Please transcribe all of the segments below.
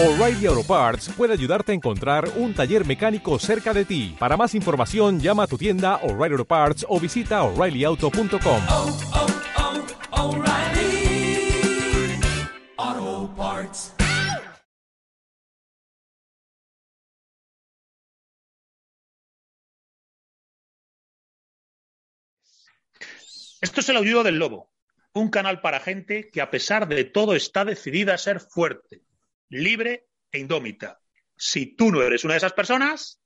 O'Reilly Auto Parts puede ayudarte a encontrar un taller mecánico cerca de ti. Para más información, llama a tu tienda O'Reilly Auto Parts o visita oreillyauto.com. oh, oh, Parts. Esto es el aullido del lobo, un canal para gente que a pesar de todo está decidida a ser fuerte, libre e indómita. Si tú no eres una de esas personas,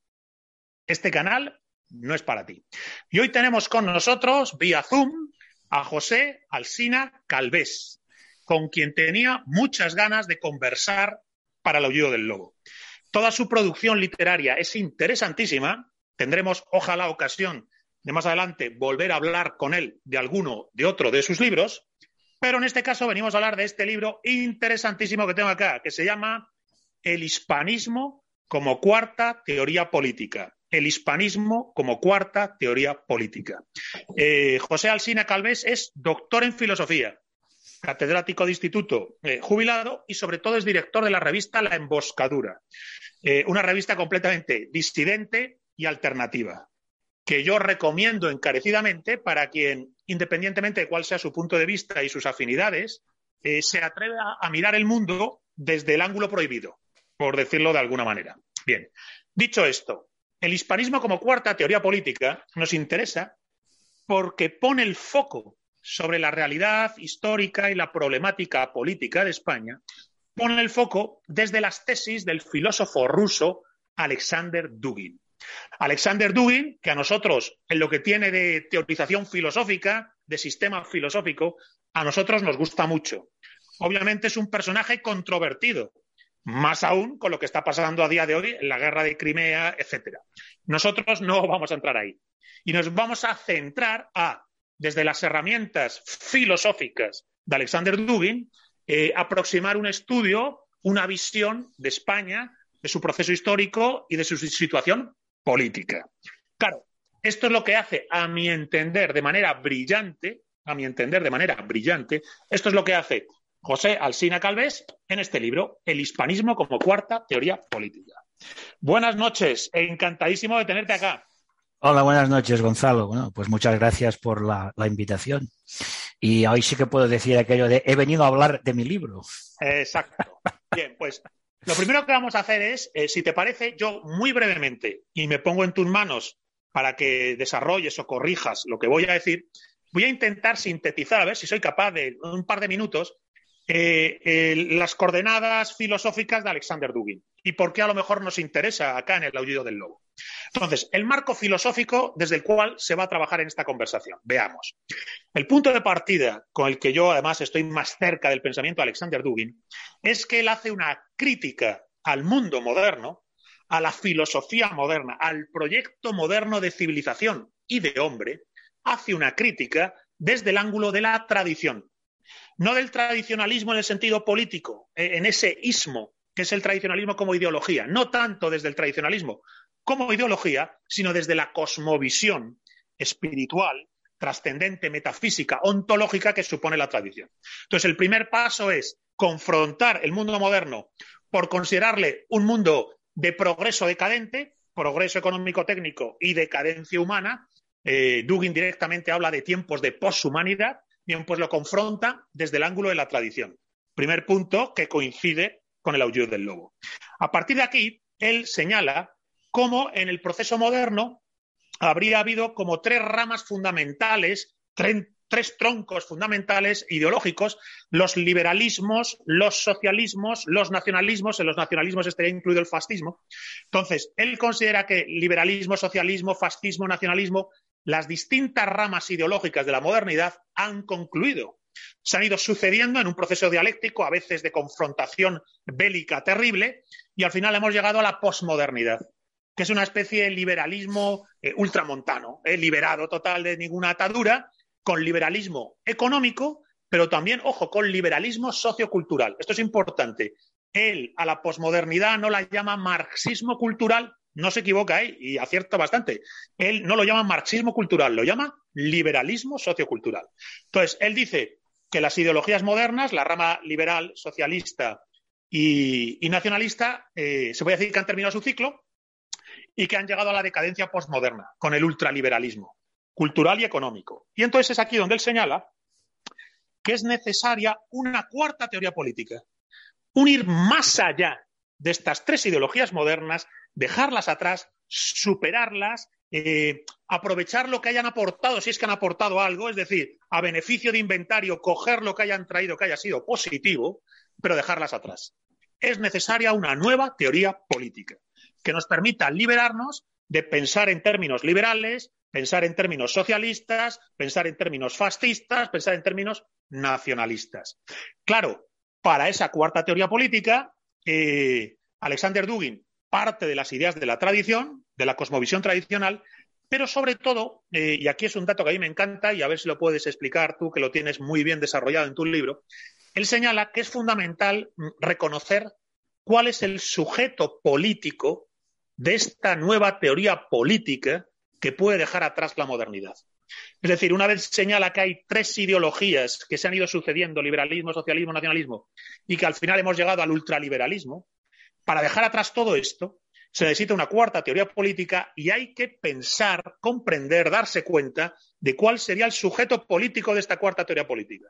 este canal no es para ti. Y hoy tenemos con nosotros, vía Zoom, a José Alsina Calvés, con quien tenía muchas ganas de conversar para el aullido del lobo. Toda su producción literaria es interesantísima. Tendremos, ojalá, ocasión de más adelante volver a hablar con él de alguno de otro de sus libros, pero en este caso venimos a hablar de este libro interesantísimo que tengo acá, que se llama El hispanismo como cuarta teoría política. El hispanismo como cuarta teoría política. Eh, José Alsina Calvés es doctor en filosofía, catedrático de instituto eh, jubilado y sobre todo es director de la revista La Emboscadura, eh, una revista completamente disidente y alternativa que yo recomiendo encarecidamente para quien, independientemente de cuál sea su punto de vista y sus afinidades, eh, se atreve a, a, mirar el mundo desde el ángulo prohibido, por decirlo de alguna manera. Bien, dicho esto, el hispanismo como cuarta teoría política nos interesa porque pone el foco sobre la realidad histórica y la problemática política de España, pone el foco desde las tesis del filósofo ruso Alexander Dugin. Alexander Dugin, que a nosotros, en lo que tiene de teorización filosófica, de sistema filosófico, a nosotros nos gusta mucho. Obviamente es un personaje controvertido, más aún con lo que está pasando a día de hoy en la guerra de Crimea, etcétera. Nosotros no vamos a entrar ahí. Y nos vamos a centrar a, desde las herramientas filosóficas de Alexander Dugin, eh, aproximar un estudio, una visión de España, de su proceso histórico y de su situación política. Claro, esto es lo que hace, a mi entender, de manera brillante, a mi entender, de manera brillante, esto es lo que hace José Alsina Calvés en este libro, El hispanismo como cuarta teoría política. Buenas noches, encantadísimo de tenerte acá. Hola, buenas noches, Gonzalo. Bueno, pues muchas gracias por la, la, invitación. Y hoy sí que puedo decir aquello de he venido a hablar de mi libro. Exacto. Bien, pues lo primero que vamos a hacer es, eh, si te parece, yo muy brevemente, y me pongo en tus manos para que desarrolles o corrijas lo que voy a decir, voy a intentar sintetizar, a ver si soy capaz de, en un par de minutos, eh, las coordenadas filosóficas de Alexander Dugin y por qué a lo mejor nos interesa acá en el aullido del lobo. Entonces, el marco filosófico desde el cual se va a trabajar en esta conversación. Veamos. El punto de partida con el que yo además estoy más cerca del pensamiento de Alexander Dugin es que él hace una crítica al mundo moderno, a la filosofía moderna, al proyecto moderno de civilización y de hombre, hace una crítica desde el ángulo de la tradición. No del tradicionalismo en el sentido político, en ese ismo que es el tradicionalismo como ideología, no tanto desde el tradicionalismo como ideología, sino desde la cosmovisión espiritual, trascendente, metafísica, ontológica que supone la tradición. Entonces, el primer paso es confrontar el mundo moderno por considerarle un mundo de progreso decadente, progreso económico-técnico y decadencia humana. Eh, Dugin directamente habla de tiempos de poshumanidad, bien, pues lo confronta desde el ángulo de la tradición. Primer punto que coincide con el aullido del lobo. A partir de aquí, él señala cómo en el proceso moderno habría habido como tres ramas fundamentales, tres, tres, troncos fundamentales ideológicos, los liberalismos, los socialismos, los nacionalismos, en los nacionalismos estaría incluido el fascismo. Entonces, él considera que liberalismo, socialismo, fascismo, nacionalismo, las distintas ramas ideológicas de la modernidad han concluido se han ido sucediendo en un proceso dialéctico, a veces de confrontación bélica terrible, y al final hemos llegado a la posmodernidad, que es una especie de liberalismo eh, ultramontano, eh, liberado total de ninguna atadura, con liberalismo económico, pero también, ojo, con liberalismo sociocultural. Esto es importante. Él a la posmodernidad no la llama marxismo cultural, no se equivoca ahí y acierta bastante. Él no lo llama marxismo cultural, lo llama liberalismo sociocultural. Entonces, él dice que las ideologías modernas, la rama liberal, socialista y, nacionalista, eh, se puede decir que han terminado su ciclo y que han llegado a la decadencia postmoderna con el ultraliberalismo cultural y económico. Y entonces es aquí donde él señala que es necesaria una cuarta teoría política, un ir más allá de estas tres ideologías modernas, dejarlas atrás, superarlas, eh, aprovechar lo que hayan aportado, si es que han aportado algo, es decir, a beneficio de inventario, coger lo que hayan traído que haya sido positivo, pero dejarlas atrás. Es necesaria una nueva teoría política que nos permita liberarnos de pensar en términos liberales, pensar en términos socialistas, pensar en términos fascistas, pensar en términos nacionalistas. Claro, para esa cuarta teoría política, eh, Alexander Dugin parte de las ideas de la tradición, de la cosmovisión tradicional, pero sobre todo, eh, y aquí es un dato que a mí me encanta y a ver si lo puedes explicar tú, que lo tienes muy bien desarrollado en tu libro, él señala que es fundamental mm, reconocer cuál es el sujeto político de esta nueva teoría política que puede dejar atrás la modernidad. Es decir, una vez señala que hay tres ideologías que se han ido sucediendo, liberalismo, socialismo, nacionalismo, y que al final hemos llegado al ultraliberalismo, para dejar atrás todo esto, se necesita una cuarta teoría política y hay que pensar, comprender, darse cuenta de cuál sería el sujeto político de esta cuarta teoría política.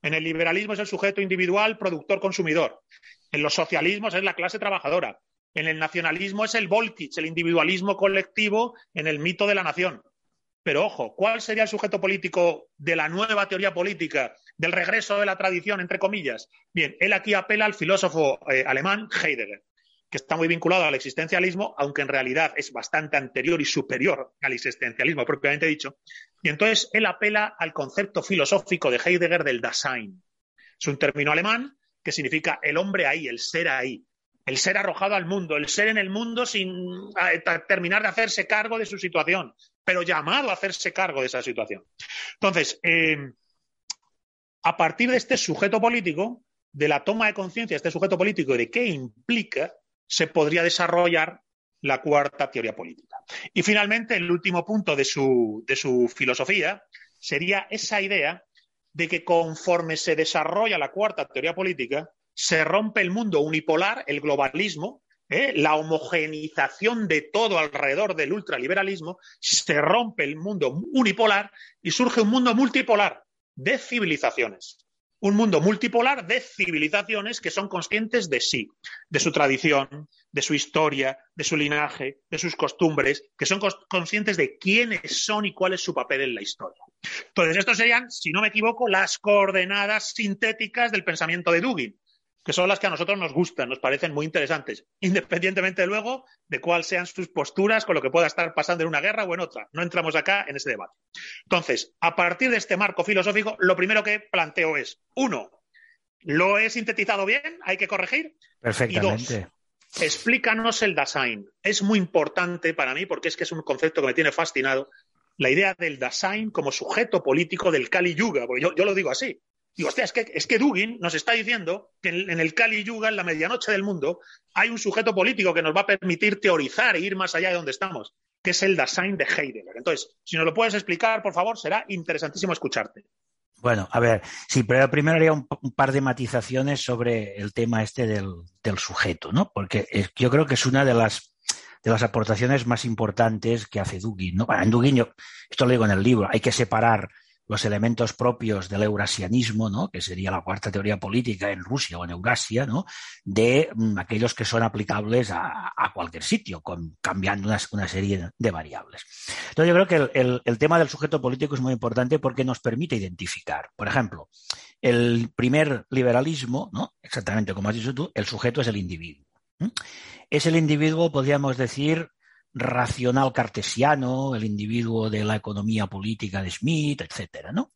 En el liberalismo es el sujeto individual, productor, consumidor. En los socialismos es la clase trabajadora. En el nacionalismo es el Volkich, el individualismo colectivo en el mito de la nación. Pero ojo, ¿cuál sería el sujeto político de la nueva teoría política, del regreso de la tradición, entre comillas? Bien, él aquí apela al filósofo eh, alemán Heidegger, que está muy vinculado al existencialismo, aunque en realidad es bastante anterior y superior al existencialismo propiamente dicho. Y entonces él apela al concepto filosófico de Heidegger del Dasein. Es un término alemán que significa el hombre ahí, el ser ahí el ser arrojado al mundo, el ser en el mundo sin terminar de hacerse cargo de su situación, pero llamado a hacerse cargo de esa situación. Entonces, eh, a partir de este sujeto político, de la toma de conciencia de este sujeto político y de qué implica, se podría desarrollar la cuarta teoría política. Y finalmente, el último punto de su, de su filosofía sería esa idea de que conforme se desarrolla la cuarta teoría política, se rompe el mundo unipolar, el globalismo, ¿eh? la homogenización de todo alrededor del ultraliberalismo, se rompe el mundo unipolar y surge un mundo multipolar de civilizaciones. Un mundo multipolar de civilizaciones que son conscientes de sí, de su tradición, de su historia, de su linaje, de sus costumbres, que son conscientes de quiénes son y cuál es su papel en la historia. Entonces, estos serían, si no me equivoco, las coordenadas sintéticas del pensamiento de Dugin que son las que a nosotros nos gustan, nos parecen muy interesantes, independientemente luego de cuáles sean sus posturas con lo que pueda estar pasando en una guerra o en otra. No entramos acá en ese debate. Entonces, a partir de este marco filosófico, lo primero que planteo es, uno, ¿lo he sintetizado bien? ¿Hay que corregir? Perfectamente. Y dos, explícanos el Dasein. Es muy importante para mí porque es que es un concepto que me tiene fascinado. La idea del Dasein como sujeto político del Kali Yuga, porque yo, yo lo digo así. Digo, hostia, es que, es que Dugin nos está diciendo que en, el Kali Yuga, en la medianoche del mundo, hay un sujeto político que nos va a permitir teorizar e ir más allá de donde estamos, que es el Dasein de Heidegger. Entonces, si nos lo puedes explicar, por favor, será interesantísimo escucharte. Bueno, a ver, sí, pero primero haría un, par de matizaciones sobre el tema este del, sujeto, ¿no? Porque yo creo que es una de las de las aportaciones más importantes que hace Dugin. ¿no? en Dugin, yo, esto lo digo en el libro, hay que separar los elementos propios del eurasianismo, ¿no? que sería la cuarta teoría política en Rusia o en Eurasia, ¿no? de mm, aquellos que son aplicables a, cualquier sitio, cambiando una, serie de variables. Entonces yo creo que el, el, tema del sujeto político es muy importante porque nos permite identificar, por ejemplo, el primer liberalismo, ¿no? exactamente como has dicho tú, el sujeto es el individuo. Es el individuo, podríamos decir, racional cartesiano, el individuo de la economía política de Smith, etcétera, ¿no?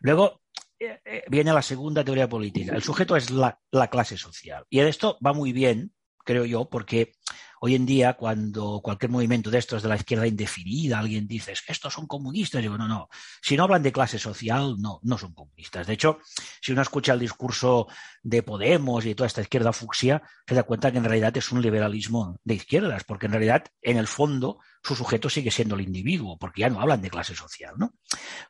Luego eh, eh, viene la segunda teoría política. El sujeto es la, clase social. Y esto va muy bien, creo yo, porque hoy en día, cuando cualquier movimiento de estos de la izquierda indefinida, alguien dice, "Es que estos son comunistas, digo, no, no, si no hablan de clase social, no, no son comunistas. De hecho, si uno escucha el discurso de Podemos y toda esta izquierda fucsia, se da cuenta que en realidad es un liberalismo de izquierdas, porque en realidad, en el fondo, su sujeto sigue siendo el individuo, porque ya no hablan de clase social.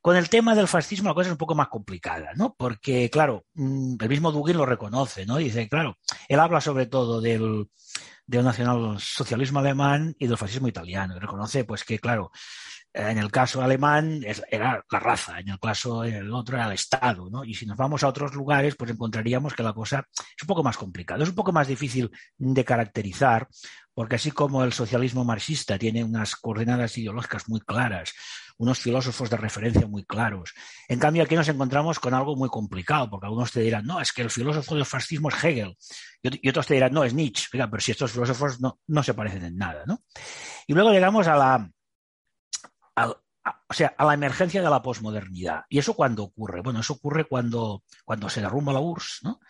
Con el tema del fascismo la cosa es un poco más complicada, ¿no? Porque, claro, mm, el mismo Dugin lo reconoce, ¿no? Dice, claro, él habla sobre todo del, del nacionalsocialismo alemán y del fascismo italiano. Y reconoce, pues, que, claro, en el caso alemán era la raza, en el caso el otro era el Estado, ¿no? Y si nos vamos a otros lugares, pues encontraríamos que la cosa es un poco más complicada, es un poco más difícil de caracterizar, porque así como el socialismo marxista tiene unas coordenadas ideológicas muy claras, unos filósofos de referencia muy claros, en cambio aquí nos encontramos con algo muy complicado, porque algunos te dirán, no, es que el filósofo del fascismo es Hegel, y ot- y otros te dirán, no, es Nietzsche, Oiga, pero si estos filósofos no, no se parecen en nada, ¿no? Y luego llegamos a la, a- o sea, a la emergencia de la posmodernidad. ¿Y eso cuándo ocurre? Bueno, eso ocurre cuando, cuando se derrumba la URSS, ¿no?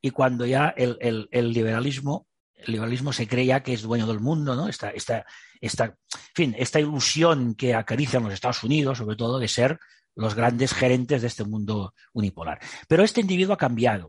Y cuando ya el- el liberalismo, el liberalismo se cree ya que es dueño del mundo, ¿no? Esta, esta, esta, fin, esta ilusión que acarician los Estados Unidos, sobre todo, de ser los grandes gerentes de este mundo unipolar. Pero este individuo ha cambiado.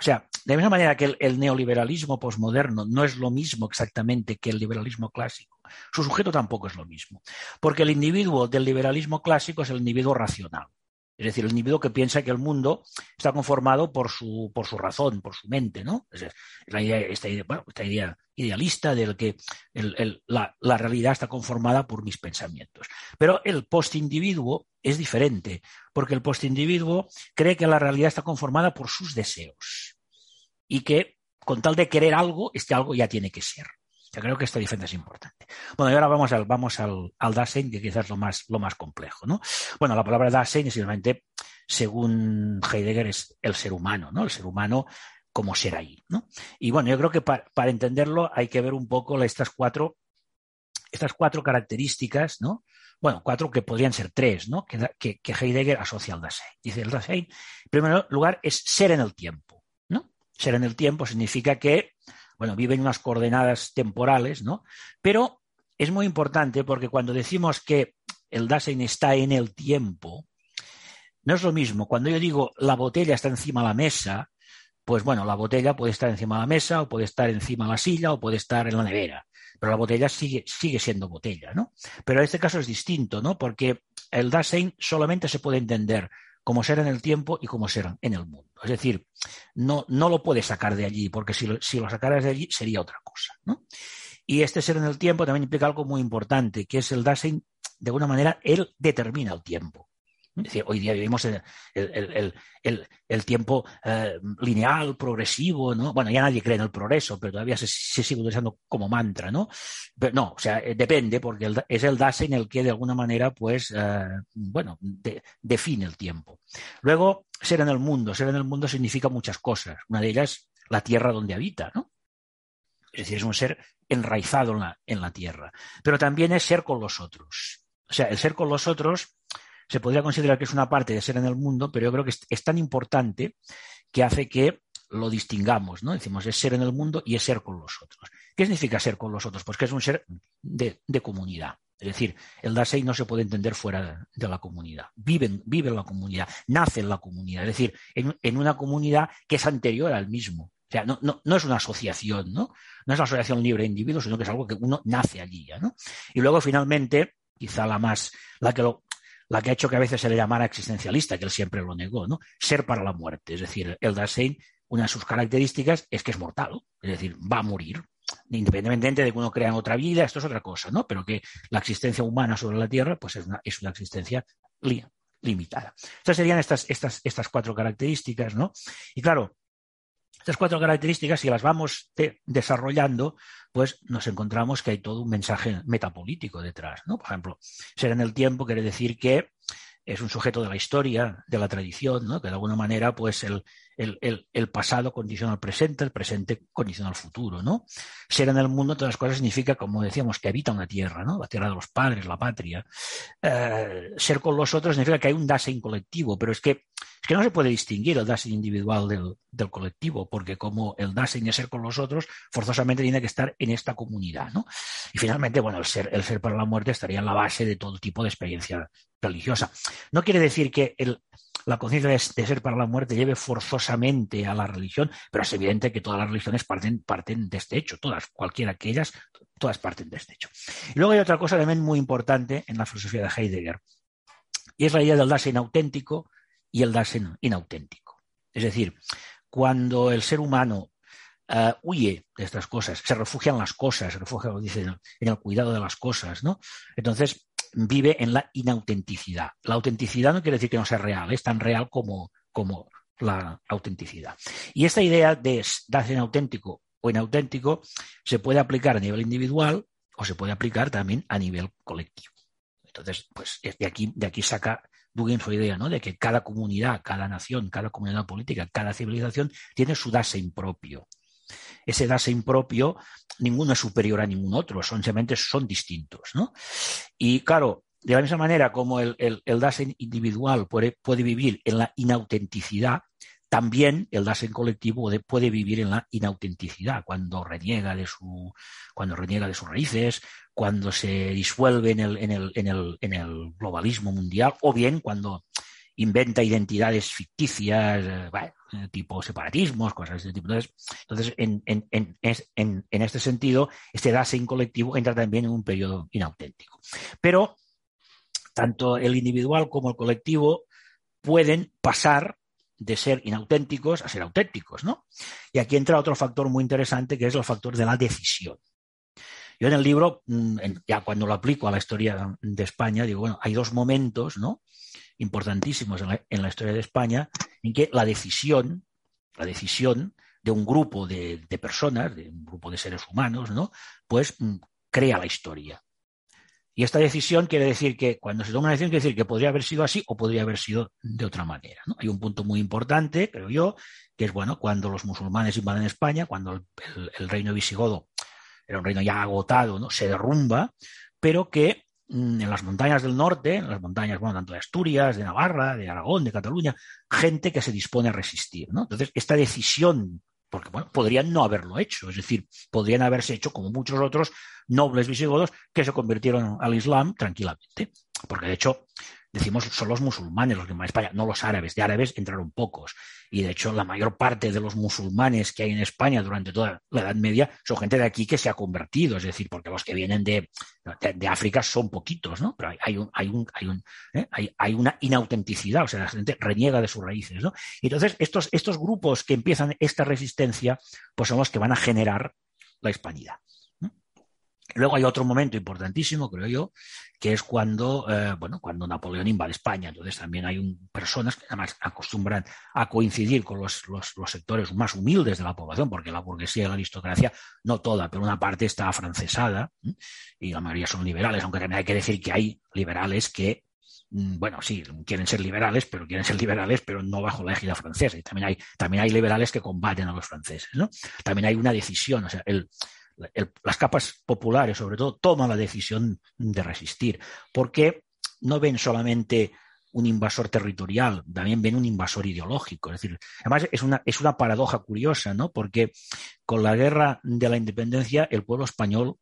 O sea, de la misma manera que el, el neoliberalismo posmoderno no es lo mismo exactamente que el liberalismo clásico, su sujeto tampoco es lo mismo. Porque el individuo del liberalismo clásico es el individuo racional. Es decir, el individuo que piensa que el mundo está conformado por su, por su razón, por su mente, ¿no? Es la idea, esta, idea, bueno, idealista del que la, la realidad está conformada por mis pensamientos. Pero el postindividuo es diferente, porque el postindividuo cree que la realidad está conformada por sus deseos y que con tal de querer algo, este algo ya tiene que ser. Creo que esta diferencia es importante. Bueno, y ahora vamos al, vamos al, al Dasein, que quizás es lo más, lo más complejo. ¿no? Bueno, la palabra Dasein simplemente, según Heidegger, es el ser humano, ¿no? el ser humano como ser ahí. ¿no? Y bueno, yo creo que para, para entenderlo hay que ver un poco estas cuatro, estas cuatro características, ¿no? bueno, cuatro que podrían ser tres, ¿no? que, que, que Heidegger asocia al Dasein. Dice, el Dasein, en primer lugar, es ser en el tiempo. ¿no? Ser en el tiempo significa que bueno, viven unas coordenadas temporales, ¿no? Pero es muy importante porque cuando decimos que el Dasein está en el tiempo, no es lo mismo. Cuando yo digo la botella está encima de la mesa, pues bueno, la botella puede estar encima de la mesa, o puede estar encima de la silla, o puede estar en la nevera. Pero la botella sigue, sigue siendo botella, ¿no? Pero en este caso es distinto, ¿no? Porque el Dasein solamente se puede entender como ser en el tiempo y como ser en el mundo. Es decir, no, no lo puedes sacar de allí, porque si lo, si lo sacaras de allí sería otra cosa. ¿no? Y este ser en el tiempo también implica algo muy importante, que es el Dasein, de alguna manera, él determina el tiempo. Hoy día vivimos el, el, el, el tiempo eh, lineal, progresivo, ¿no? Bueno, ya nadie cree en el progreso, pero todavía se, sigue utilizando como mantra, ¿no? Pero no, o sea, eh, depende, porque es el Dasein el que de alguna manera, pues, eh, bueno, de, define el tiempo. Luego, ser en el mundo. Ser en el mundo significa muchas cosas. Una de ellas, la tierra donde habita, ¿no? Es decir, es un ser enraizado en la, en la tierra. Pero también es ser con los otros. O sea, el ser con los otros se podría considerar que es una parte de ser en el mundo, pero yo creo que es, tan importante que hace que lo distingamos, ¿no? Decimos, es ser en el mundo y es ser con los otros. ¿Qué significa ser con los otros? Pues que es un ser de, comunidad. Es decir, el Dasein no se puede entender fuera de, la comunidad. Vive, vive en la comunidad, nace en la comunidad. Es decir, en, una comunidad que es anterior al mismo. O sea, no, es una asociación, ¿no? No es una asociación libre de individuos, sino que es algo que uno nace allí, ¿ya, ¿no? Y luego, finalmente, quizá la más, la que lo, la que ha hecho que a veces se le llamara existencialista, que él siempre lo negó, ¿no? Ser para la muerte. Es decir, el Dasein, una de sus características es que es mortal, es decir, va a morir. Independientemente de que uno crea en otra vida, esto es otra cosa, ¿no? Pero que la existencia humana sobre la Tierra, pues es una, es una existencia li, limitada. Estas serían estas, estas, estas cuatro características, ¿no? Y claro, estas cuatro características, si las vamos de, desarrollando, pues nos encontramos que hay todo un mensaje metapolítico detrás. ¿no? Por ejemplo, ser en el tiempo quiere decir que es un sujeto de la historia, de la tradición, ¿no? que de alguna manera pues el, el, pasado condiciona el presente, el presente condiciona el futuro, ¿no? Ser en el mundo, todas las cosas, significa, como decíamos, que habita una tierra, ¿no? La tierra de los padres, la patria. Eh, ser con los otros significa que hay un Dasein colectivo, pero es que, es que no se puede distinguir el Dasein individual del, del colectivo, porque como el Dasein es ser con los otros, forzosamente tiene que estar en esta comunidad, ¿no? Y finalmente, bueno, el ser, el ser para la muerte estaría en la base de todo tipo de experiencia religiosa. No quiere decir que el, la conciencia de, ser para la muerte lleve forzosamente a la religión, pero es evidente que todas las religiones parten, parten de este hecho, todas, cualquiera que ellas, todas parten de este hecho. Y luego hay otra cosa también muy importante en la filosofía de Heidegger, y es la idea del Dasein auténtico y el Dasein inauténtico. Es decir, cuando el ser humano uh, huye de estas cosas, se refugia en las cosas, se refugia, dice, en el cuidado de las cosas, ¿no? Entonces, vive en la inautenticidad. La autenticidad no quiere decir que no sea real, es tan real como, como la autenticidad. Y esta idea de darse auténtico o inauténtico se puede aplicar a nivel individual o se puede aplicar también a nivel colectivo. Entonces, pues de aquí, de aquí saca Dugin su idea, ¿no? De que cada comunidad, cada nación, cada comunidad política, cada civilización tiene su Dasein propio. Ese Dasein propio, ninguno es superior a ningún otro, son, simplemente son distintos, ¿no? Y claro, de la misma manera como el, el, el Dasein individual puede, puede, vivir en la inautenticidad, también el Dasein colectivo puede, vivir en la inautenticidad, cuando reniega de, su, cuando reniega de sus raíces, cuando se disuelve en el, en el, en en el globalismo mundial, o bien cuando inventa identidades ficticias, bueno, tipo separatismos, cosas de este tipo. Entonces, entonces en, en, en, en, este sentido, este Dasein colectivo entra también en un periodo inauténtico. Pero tanto el individual como el colectivo pueden pasar de ser inauténticos a ser auténticos, ¿no? Y aquí entra otro factor muy interesante que es el factor de la decisión. Yo en el libro, mm, ya cuando lo aplico a la historia de España, digo, bueno, hay dos momentos, ¿no? Importantísimos en la, historia de España, en que la decisión, la decisión de un grupo de, personas, de un grupo de seres humanos, ¿no? Pues mm, crea la historia. Y esta decisión quiere decir que cuando se toma una decisión quiere decir que podría haber sido así o podría haber sido de otra manera. Hay un punto muy importante, creo yo, que es bueno cuando los musulmanes invaden España, cuando el, el, el reino visigodo era un reino ya agotado, ¿no? se derrumba, pero que en las montañas del norte, en las montañas, bueno, tanto de Asturias, de Navarra, de Aragón, de Cataluña, gente que se dispone a resistir, ¿no? Entonces, esta decisión, porque bueno, podrían no haberlo hecho, es decir, podrían haberse hecho como muchos otros nobles visigodos que se convirtieron al Islam tranquilamente, porque de hecho decimos son los musulmanes los que van a España, no los árabes. De árabes entraron pocos. Y de hecho, la mayor parte de los musulmanes que hay en España durante toda la Edad Media son gente de aquí que se ha convertido. Es decir, porque los que vienen de, de, África son poquitos, ¿no? Pero hay, hay, un, hay, un, hay, un, ¿eh? hay, hay, una inautenticidad, o sea, la gente reniega de sus raíces, ¿no? Y entonces, estos, estos grupos que empiezan esta resistencia, pues son los que van a generar la hispanidad. Luego hay otro momento importantísimo, creo yo, que es cuando, eh, bueno, cuando Napoleón invade España. Entonces también hay un, personas que además acostumbran a coincidir con los, los, sectores más humildes de la población, porque la burguesía y la aristocracia, no toda, pero una parte está afrancesada y la mayoría son liberales, aunque también hay que decir que hay liberales que mm, bueno, sí, quieren ser liberales, pero quieren ser liberales, pero no bajo la égida francesa. Y también hay, también hay liberales que combaten a los franceses, ¿no? También hay una decisión, o sea, el, las capas populares, sobre todo, toman la decisión de resistir, porque no ven solamente un invasor territorial, también ven un invasor ideológico. Es decir, además es una, es una paradoja curiosa, ¿no? Porque con la guerra de la independencia, el pueblo español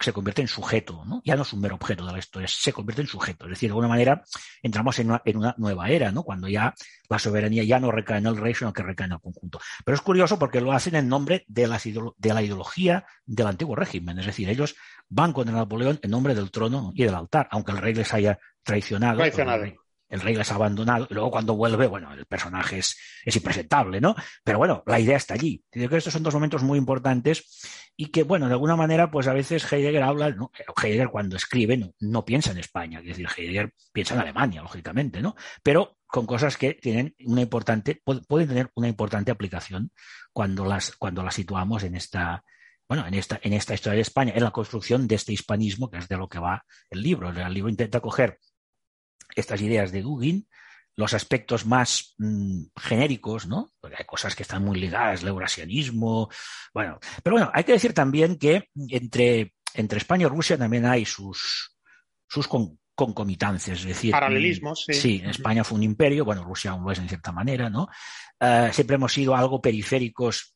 se convierte en sujeto, ¿no? Ya no es un mero objeto de la historia, se convierte en sujeto. Es decir, de alguna manera entramos en una, en una, nueva era, ¿no? Cuando ya la soberanía ya no recae en el rey, sino que recae en el conjunto. Pero es curioso porque lo hacen en nombre de, las de la ideología del antiguo régimen. Es decir, ellos van contra Napoleón en nombre del trono y del altar, aunque el rey les haya traicionado. Traicionado el rey les ha abandonado, luego cuando vuelve, bueno, el personaje es, es impresentable, ¿no? Pero bueno, la idea está allí. Creo que estos son dos momentos muy importantes y que, bueno, de alguna manera, pues a veces Heidegger habla, ¿no? Heidegger cuando escribe no, no piensa en España, es decir, Heidegger piensa en Alemania, lógicamente, ¿no? Pero con cosas que tienen una importante, pueden tener una importante aplicación cuando las, cuando las situamos en esta, bueno, en esta, en esta historia de España, en la construcción de este hispanismo, que es de lo que va el libro. El libro intenta coger estas ideas de Dugin, los aspectos más mm, genéricos, ¿no? Porque hay cosas que están muy ligadas, el eurasianismo, bueno. Pero bueno, hay que decir también que entre, entre España y Rusia también hay sus, sus con- concomitancias, es decir, Paralelismos, sí. Sí, España fue un imperio, bueno, Rusia aún lo es en cierta manera, ¿no? Eh, siempre hemos sido algo periféricos,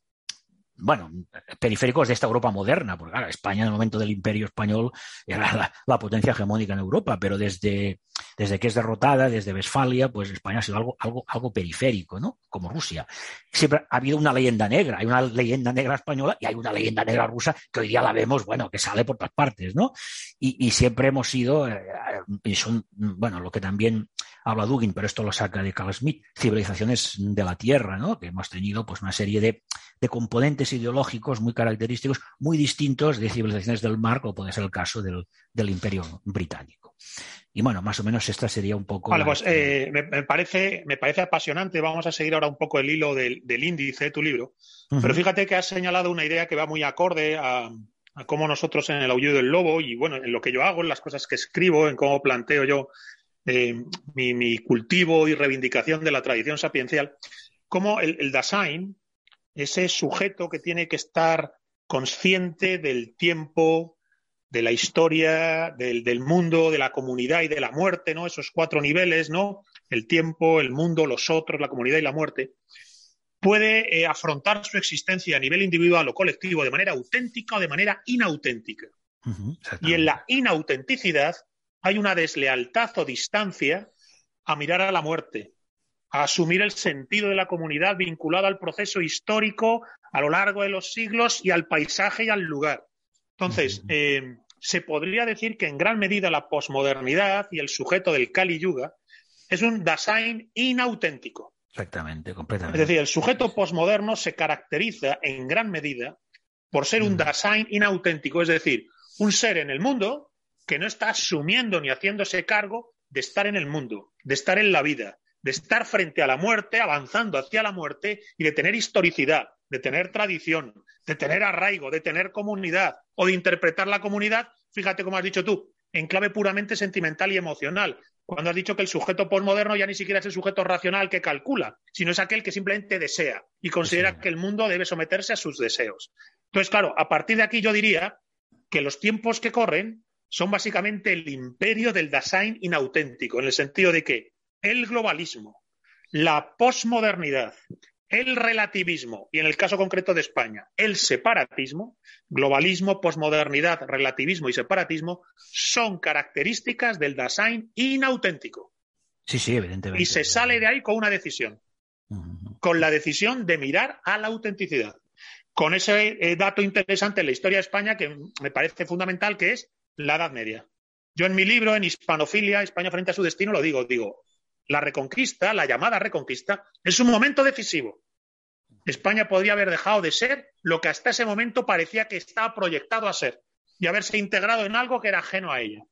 bueno, periféricos de esta Europa moderna, porque España en el momento del imperio español era la, potencia hegemónica en Europa, pero desde, desde que es derrotada, desde Westfalia, pues España ha sido algo, algo, algo periférico, ¿no? Como Rusia. Siempre ha habido una leyenda negra, hay una leyenda negra española y hay una leyenda negra rusa que hoy día la vemos, bueno, que sale por todas partes, ¿no? Y, siempre hemos sido, eh, y son, bueno, lo que también habla Dugin, pero esto lo saca de Carl Smith, civilizaciones de la Tierra, ¿no? Que hemos tenido pues una serie de, de componentes ideológicos muy característicos, muy distintos de civilizaciones del mar, como puede ser el caso del, del Imperio Británico. Y bueno, más o menos esta sería un poco. Vale, pues eh, me, me parece, me parece apasionante. Vamos a seguir ahora un poco el hilo del, del índice de tu libro. Pero fíjate que has señalado una idea que va muy acorde a, a cómo nosotros en el aullido del lobo y bueno, en lo que yo hago, en las cosas que escribo, en cómo planteo yo eh, mi, mi cultivo y reivindicación de la tradición sapiencial, cómo el, el Dasein, ese sujeto que tiene que estar consciente del tiempo, de la historia, del, del mundo, de la comunidad y de la muerte, ¿no? Esos cuatro niveles, ¿no? El tiempo, el mundo, los otros, la comunidad y la muerte puede eh, afrontar su existencia a nivel individual o colectivo de manera auténtica o de manera inauténtica. Y en la inautenticidad hay una deslealtad o distancia a mirar a la muerte, a asumir el sentido de la comunidad vinculado al proceso histórico a lo largo de los siglos y al paisaje y al lugar. Entonces, eh, se podría decir que en gran medida la posmodernidad y el sujeto del Kali Yuga es un Dasein inauténtico. Exactamente, completamente. Es decir, el sujeto posmoderno se caracteriza en gran medida por ser un. Dasein inauténtico, es decir, un ser en el mundo que no está asumiendo ni haciéndose cargo de estar en el mundo, de estar en la vida, de estar frente a la muerte, avanzando hacia la muerte y de tener historicidad, de tener tradición, de tener arraigo, de tener comunidad o de interpretar la comunidad, fíjate como has dicho tú, en clave puramente sentimental y emocional. Cuando has dicho que el sujeto posmoderno ya ni siquiera es el sujeto racional que calcula, sino es aquel que simplemente desea y considera que el mundo debe someterse a sus deseos. Entonces, claro, a partir de aquí yo diría que los tiempos que corren son básicamente el imperio del Dasein inauténtico, en el sentido de que el globalismo, la posmodernidad, el relativismo y en el caso concreto de España, el separatismo, globalismo, posmodernidad, relativismo y separatismo son características del Dasein inauténtico. Sí, sí, evidentemente. Y se sale de ahí con una decisión, con la decisión de mirar a la autenticidad. Con ese eh, dato interesante en la historia de España que me parece fundamental, que es la Edad Media. Yo en mi libro, en Hispanofilia, España frente a su destino, lo digo, digo, la reconquista, la llamada reconquista, es un momento decisivo. España podría haber dejado de ser lo que hasta ese momento parecía que estaba proyectado a ser y haberse integrado en algo que era ajeno a ella.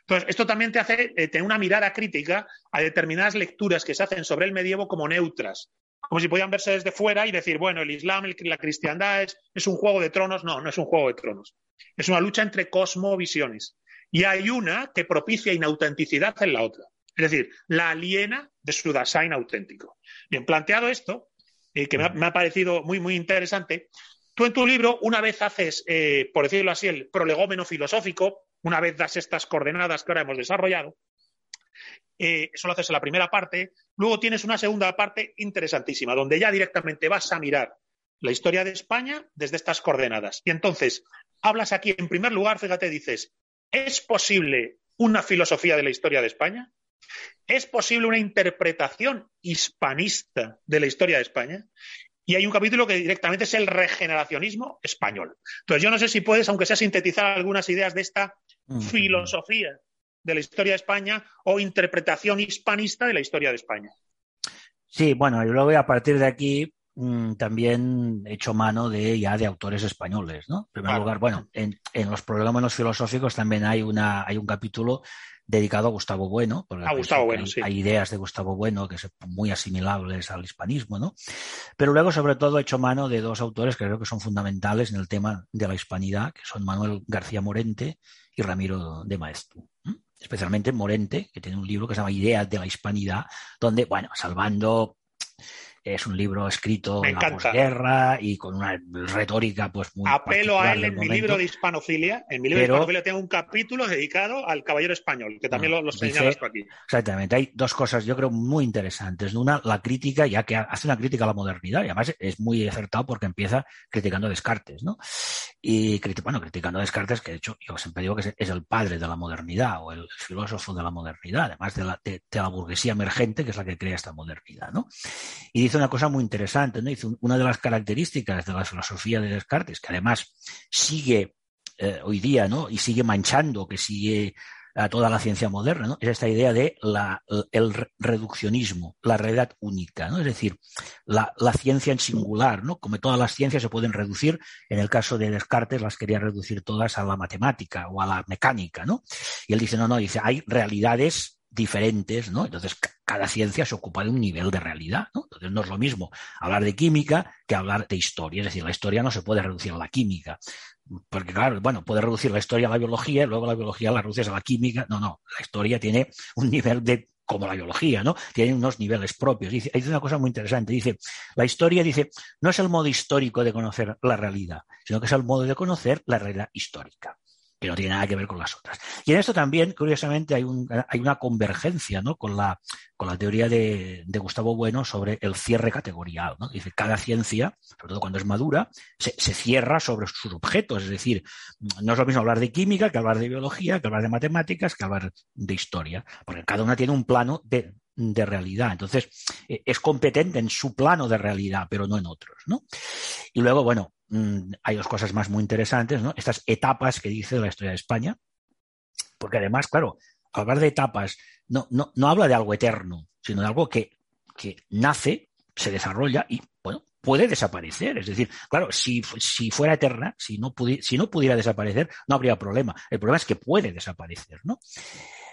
Entonces, esto también te hace eh, tener una mirada crítica a determinadas lecturas que se hacen sobre el medievo como neutras, como si podían verse desde fuera y decir, bueno, el Islam, la cristiandad es, un juego de tronos. No, no es un juego de tronos. Es una lucha entre cosmovisiones. Y hay una que propicia inautenticidad en la otra. Es decir, la aliena de su Dasein auténtico. Bien, planteado esto, eh, que me ha, me ha parecido muy, muy interesante, tú en tu libro una vez haces, eh, por decirlo así, el prolegómeno filosófico, una vez das estas coordenadas que ahora hemos desarrollado, eh, eso lo haces en la primera parte, luego tienes una segunda parte interesantísima, donde ya directamente vas a mirar la historia de España desde estas coordenadas. Y entonces, hablas aquí, en primer lugar, fíjate, dices, ¿es posible una filosofía de la historia de España? ¿Es posible una interpretación hispanista de la historia de España? Y hay un capítulo que directamente es el regeneracionismo español. Entonces, yo no sé si puedes, aunque sea sintetizar algunas ideas de esta Ujú. filosofía de la historia de España o interpretación hispanista de la historia de España. Sí, bueno, y luego a partir de aquí mm, también he hecho mano de ya de autores españoles, ¿no? En primer Claro. lugar, bueno, en, en los prolegómenos filosóficos también hay una hay un capítulo dedicado a Gustavo Bueno, porque A Gustavo Bueno, hay, sí. hay ideas de Gustavo Bueno que son muy asimilables al hispanismo, ¿no? Pero luego, sobre todo, he hecho mano de dos autores que creo que son fundamentales en el tema de la hispanidad, que son Manuel García Morente y Ramiro de Maeztu. Especialmente Morente, que tiene un libro que se llama Ideas de la Hispanidad, donde, bueno, salvando es un libro escrito Me en la posguerra y con una retórica pues muy Apelo a él en mi libro de hispanofilia. En mi libro Pero- de hispanofilia tengo un capítulo dedicado al caballero español, que también No, lo, lo señalas tú aquí. Exactamente. Hay dos cosas, yo creo, muy interesantes. Una, la crítica, ya que hace una crítica a la modernidad, y además es muy acertado porque empieza criticando a Descartes, ¿no? Y, bueno, criticando a Descartes, que de hecho yo siempre digo que es, es el padre de la modernidad o el filósofo de la modernidad, además de la, de- de la burguesía emergente, que es la que crea esta modernidad, ¿no? Y dice una cosa muy interesante, ¿no? Dice un- una de las características de la filosofía de Descartes, que además sigue eh, hoy día, ¿no? Y sigue manchando, que sigue a toda la ciencia moderna, ¿no? Es esta idea de la, el re- reduccionismo, la realidad única, ¿no? Es decir, la, la ciencia en singular, ¿no? Como todas las ciencias se pueden reducir, en el caso de Descartes las quería reducir todas a la matemática o a la mecánica, ¿no? Y él dice, no, no, dice, hay realidades diferentes, ¿no? Entonces, ca- cada ciencia se ocupa de un nivel de realidad, ¿no? Entonces, no es lo mismo hablar de química que hablar de historia. Es decir, la historia no se puede reducir a la química. Porque, claro, bueno, puede reducir la historia a la biología luego la biología la reduces a la química. No, no, la historia tiene un nivel de como la biología, ¿no? Tiene unos niveles propios. Dice, dice una cosa muy interesante. Dice, la historia, dice, no es el modo histórico de conocer la realidad, sino que es el modo de conocer la realidad histórica que no tiene nada que ver con las otras. Y en esto también, curiosamente, hay, un, hay una convergencia ¿no? con, la, con la teoría de, de, Gustavo Bueno sobre el cierre categorial. ¿no? Dice, cada ciencia, sobre todo cuando es madura, se, cierra sobre sus objetos. Es decir, no es lo mismo hablar de química que hablar de biología, que hablar de matemáticas, que hablar de historia, porque cada una tiene un plano de, de realidad. Entonces, eh, es competente en su plano de realidad, pero no en otros. ¿no? Y luego, bueno, mmm, hay dos cosas más muy interesantes, ¿no? Estas etapas que dice de la historia de España, porque además, claro, hablar de etapas no, no, no habla de algo eterno, sino de algo que, que nace, se desarrolla y, bueno, puede desaparecer. Es decir, claro, si, si fuera eterna, si no, si no pudiera desaparecer, no habría problema. El problema es que puede desaparecer, ¿no?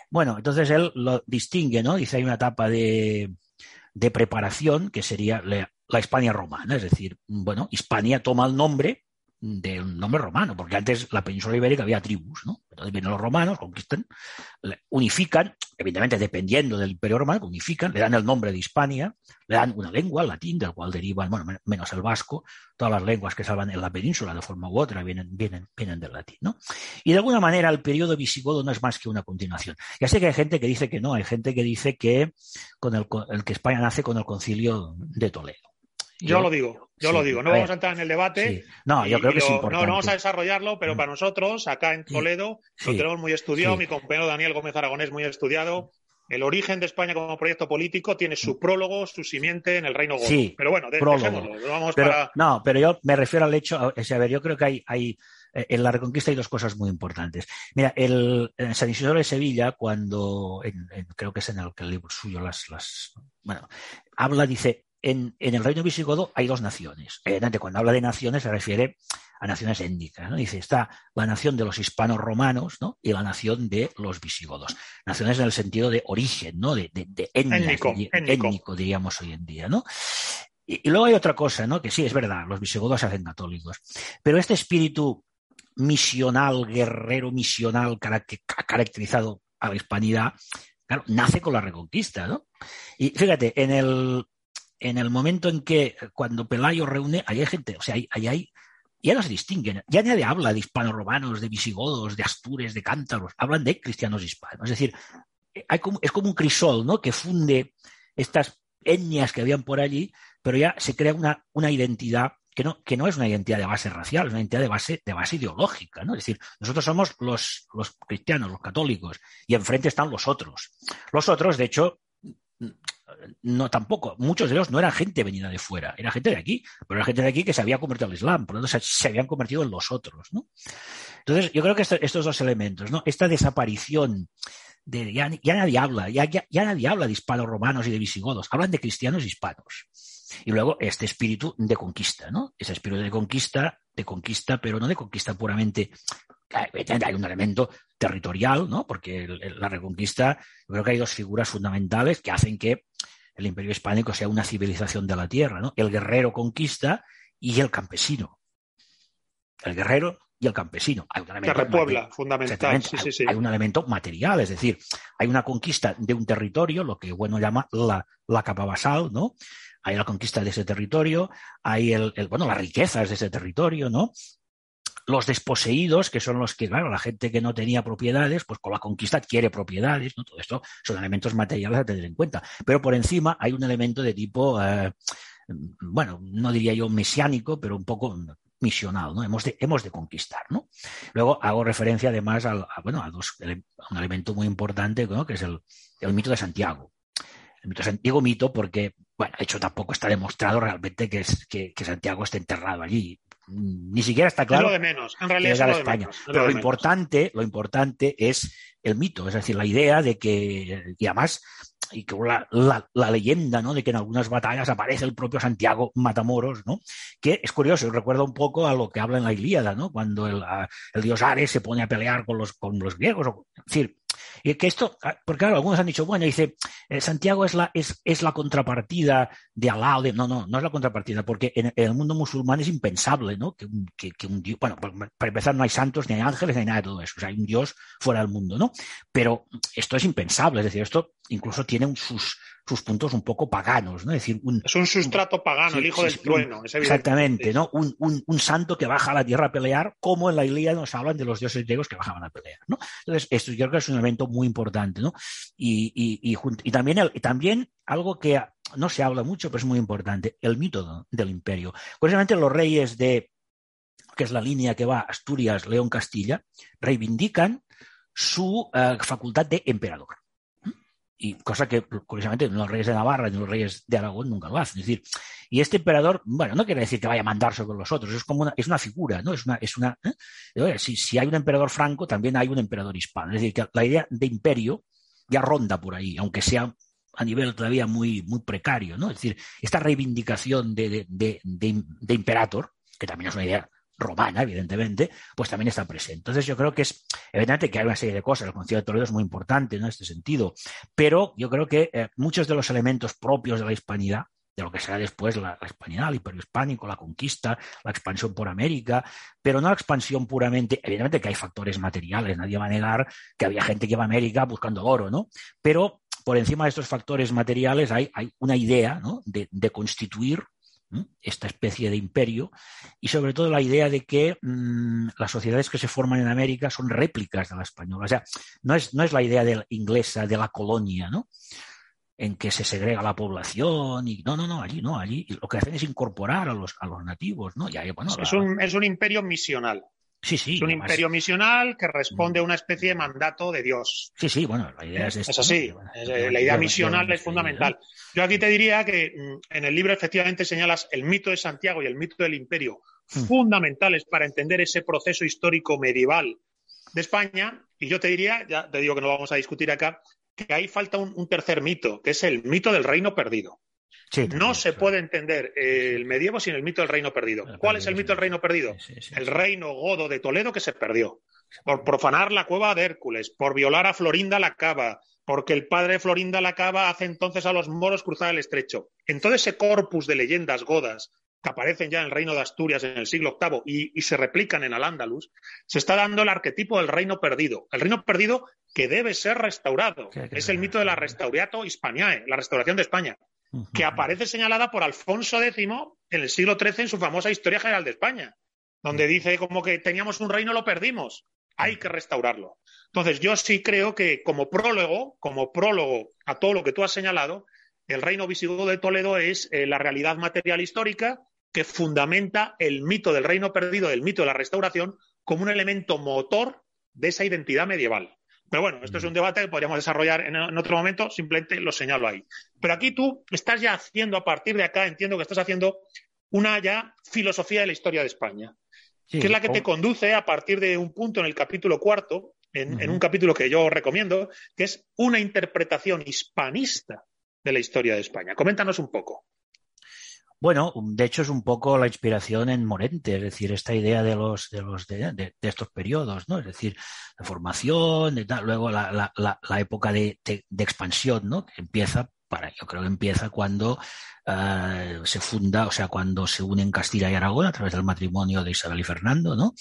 Bueno, entonces él lo distingue, ¿no? Dice, hay una etapa de, de preparación que sería la, la Hispania romana, es decir, bueno, Hispania toma el nombre de un nombre romano, porque antes la península ibérica había tribus, ¿no? Entonces vienen los romanos, conquistan, unifican, evidentemente dependiendo del imperio romano, unifican, le dan el nombre de Hispania, le dan una lengua, el latín, del cual derivan, bueno, menos el vasco, todas las lenguas que salvan en la península de forma u otra vienen, vienen, vienen del latín, ¿no? Y de alguna manera el periodo visigodo no es más que una continuación. Ya sé que hay gente que dice que no, hay gente que dice que con el, el que España nace con el concilio de Toledo. Yo, yo, lo digo, yo sí, lo digo. No vamos a entrar en el debate. Sí. No, yo y, creo que lo, es importante. No, no, vamos a desarrollarlo, pero para nosotros, acá en Toledo, sí. lo tenemos muy estudiado. Mi compañero Daniel Gómez Aragonés, muy estudiado. El origen de España como proyecto político tiene su prólogo, su simiente en el Reino Godo. Sí, pero bueno, de, prólogo. Vamos pero, para... No, pero yo me refiero al hecho, a, a ver, yo creo que hay, hay en la Reconquista hay dos cosas muy importantes. Mira, el, en San Isidoro de Sevilla, cuando en, en, creo que es en el, el libro suyo, las, las, bueno, habla, dice, en, en, el reino visigodo hay dos naciones. Evidentemente, cuando habla de naciones se refiere a naciones étnicas. ¿no? Dice, está la nación de los hispanos romanos ¿no? y la nación de los visigodos. Naciones en el sentido de origen, ¿no? de, de, de etnias, étnico, de, étnico. étnico, diríamos hoy en día. ¿no? Y, y, luego hay otra cosa, ¿no? que sí, es verdad, los visigodos se hacen católicos. Pero este espíritu misional, guerrero misional que ha caracterizado a la hispanidad, claro, nace con la reconquista. ¿no? Y fíjate, en el, en el momento en que cuando Pelayo reúne, ahí hay gente, o sea, ahí, hay, ya no se distinguen, ya nadie habla de hispanos-romanos, de visigodos, de astures, de cántabros, hablan de cristianos hispanos. Es decir, como, es como un crisol, ¿no? Que funde estas etnias que habían por allí, pero ya se crea una, una identidad que no, que no es una identidad de base racial, es una identidad de base, de base ideológica, ¿no? Es decir, nosotros somos los, los cristianos, los católicos, y enfrente están los otros. Los otros, de hecho, no tampoco, muchos de ellos no eran gente venida de fuera, era gente de aquí, pero era gente de aquí que se había convertido al Islam, por lo tanto se, habían convertido en los otros, ¿no? Entonces, yo creo que esto, estos dos elementos, ¿no? Esta desaparición de ya, ya nadie habla, ya, ya, ya, nadie habla de hispanos romanos y de visigodos, hablan de cristianos hispanos. Y luego este espíritu de conquista, ¿no? Ese espíritu de conquista, de conquista, pero no de conquista puramente hay un elemento territorial, ¿no? Porque la reconquista, yo creo que hay dos figuras fundamentales que hacen que el imperio hispánico sea una civilización de la tierra, ¿no? El guerrero conquista y el campesino. El guerrero y el campesino. Hay un Que elemento repuebla, mate- fundamental. Sí, hay, sí, sí. hay un elemento material, es decir, hay una conquista de un territorio, lo que bueno llama la, la capa basal, ¿no? Hay la conquista de ese territorio, hay el, bueno, las riquezas de ese territorio, ¿no? Los desposeídos, que son los que, claro, la gente que no tenía propiedades, pues con la conquista adquiere propiedades, ¿no? Todo esto son elementos materiales a tener en cuenta. Pero por encima hay un elemento de tipo, eh, bueno, no diría yo mesiánico, pero un poco misional, ¿no? Hemos de, hemos de conquistar, ¿no? Luego hago referencia además al- a, bueno, a, dos, a un elemento muy importante, que es el, el mito de Santiago. El mito de Santiago mito porque, bueno, de hecho tampoco está demostrado realmente que, es, que, que Santiago esté enterrado allí. Ni siquiera está claro es lo de menos. En que realidad es lo de España. menos. es Pero lo importante, lo importante es el mito, es decir, la idea de que, y además, y que la, la- la leyenda, ¿no? De que en algunas batallas aparece el propio Santiago Matamoros, ¿no? Que es curioso, recuerda un poco a lo que habla en la Ilíada, ¿no? Cuando el, a- el dios Ares se pone a pelear con los, con los griegos. o- Es decir, y que esto, ah, porque claro, algunos han dicho, bueno, dice, eh, Santiago es la, es, es la contrapartida de Alá. No, no, no es la contrapartida, porque en, el mundo musulmán es impensable, ¿no? Que, que, un dios. Bueno, para empezar, no hay santos, ni hay ángeles, ni hay nada de todo eso. O sea, hay un dios fuera del mundo, ¿no? Pero esto es impensable, es decir, esto incluso tiene sus, sus puntos un poco paganos, ¿no? Es decir, un, Es un sustrato pagano, Sí, el hijo sí, del trueno. es. Exactamente, ¿no? Un, un- un santo que baja a la tierra a pelear, como en la Ilíada nos hablan de los dioses griegos que bajaban a pelear, ¿no? Entonces, esto yo creo que es un evento muy importante, ¿no? Y, y- y y también, el- también algo que no se habla mucho, pero es muy importante, el mito del imperio. Curiosamente, los reyes de, que es la línea que va Asturias, León, Castilla, reivindican su eh, facultad de emperador. Y cosa que, curiosamente, los reyes de Navarra ni los reyes de Aragón nunca lo hacen. Es decir, y este emperador, bueno, no quiere decir que vaya a mandar sobre los otros, es como una, es una figura, ¿no? Es una, es una, ¿eh? Si, si hay un emperador franco, también hay un emperador hispano. Es decir, que la idea de imperio ya ronda por ahí, aunque sea a nivel todavía muy, muy precario, ¿no? Es decir, esta reivindicación de, de, de, de imperator, que también es una idea romana, evidentemente, pues también está presente. Entonces yo creo que es, evidentemente que hay una serie de cosas, el Concilio de Toledo es muy importante ¿no? en este sentido, pero yo creo que eh, muchos de los elementos propios de la hispanidad, de lo que será después la, la hispanidad, el imperio hispánico, la conquista, la expansión por América, pero no la expansión puramente, evidentemente que hay factores materiales, nadie va a negar que había gente que iba a América buscando oro, ¿no? Pero por encima de estos factores materiales hay, hay una idea ¿no? de, de constituir. Esta especie de imperio y sobre todo la idea de que mmm, las sociedades que se forman en América son réplicas de la española. O sea, no es, no es la idea de la inglesa de la colonia, ¿no? en que se segrega la población y no, no, no, allí no, allí lo que hacen es incorporar a los, a los nativos, ¿no? Y ahí, bueno, es, la... un, es un imperio misional. Sí, sí. Es un además... imperio misional que responde a una especie de mandato de Dios. Sí, sí, bueno, la idea es Es así. ¿no? Es, la idea misional es fundamental. Yo aquí te diría que mm, en el libro efectivamente señalas el mito de Santiago y el mito del imperio Hmm. fundamentales para entender ese proceso histórico medieval de España. Y yo te diría, ya te digo que no lo vamos a discutir acá, que ahí falta un, un tercer mito, que es el mito del reino perdido. Sí, no se puede entender el medievo sin el mito del reino perdido. El ¿Cuál perdido, es el mito del reino perdido? Sí, sí, sí. El reino godo de Toledo que se perdió. Por profanar la cueva de Hércules, por violar a Florinda la Cava, porque el padre de Florinda la Cava hace entonces a los moros cruzar el estrecho. En todo ese corpus de leyendas godas que aparecen ya en el reino de Asturias en el siglo VIII y, y se replican en Al-Ándalus, se está dando el arquetipo del reino perdido. El reino perdido que debe ser restaurado. Es el mito de la restauriato Hispaniae, la restauración de España que aparece señalada por Alfonso X en el siglo XIII en su famosa Historia General de España, donde dice como que teníamos un reino, lo perdimos, hay que restaurarlo. Entonces, yo sí creo que como prólogo, como prólogo a todo lo que tú has señalado, el reino visigodo de Toledo es eh, la realidad material histórica que fundamenta el mito del reino perdido, el mito de la restauración, como un elemento motor de esa identidad medieval. Pero bueno, esto es un debate que podríamos desarrollar en, en, otro momento, simplemente lo señalo ahí. Pero aquí tú estás ya haciendo, a partir de acá, entiendo que estás haciendo una ya filosofía de la historia de España, Sí, que es la que te conduce a partir de un punto en el capítulo cuarto, en, un capítulo que yo recomiendo, que es una interpretación hispanista de la historia de España. Coméntanos un poco. Bueno, de hecho es un poco la inspiración en Morente, es decir, esta idea de los de los de, estos periodos, ¿no? Es decir, la formación, de luego la, la- la- época de, expansión, ¿no? Empieza para, yo creo que empieza cuando eh, se funda, o sea, cuando se unen Castilla y Aragón a través del matrimonio de Isabel y Fernando, ¿no?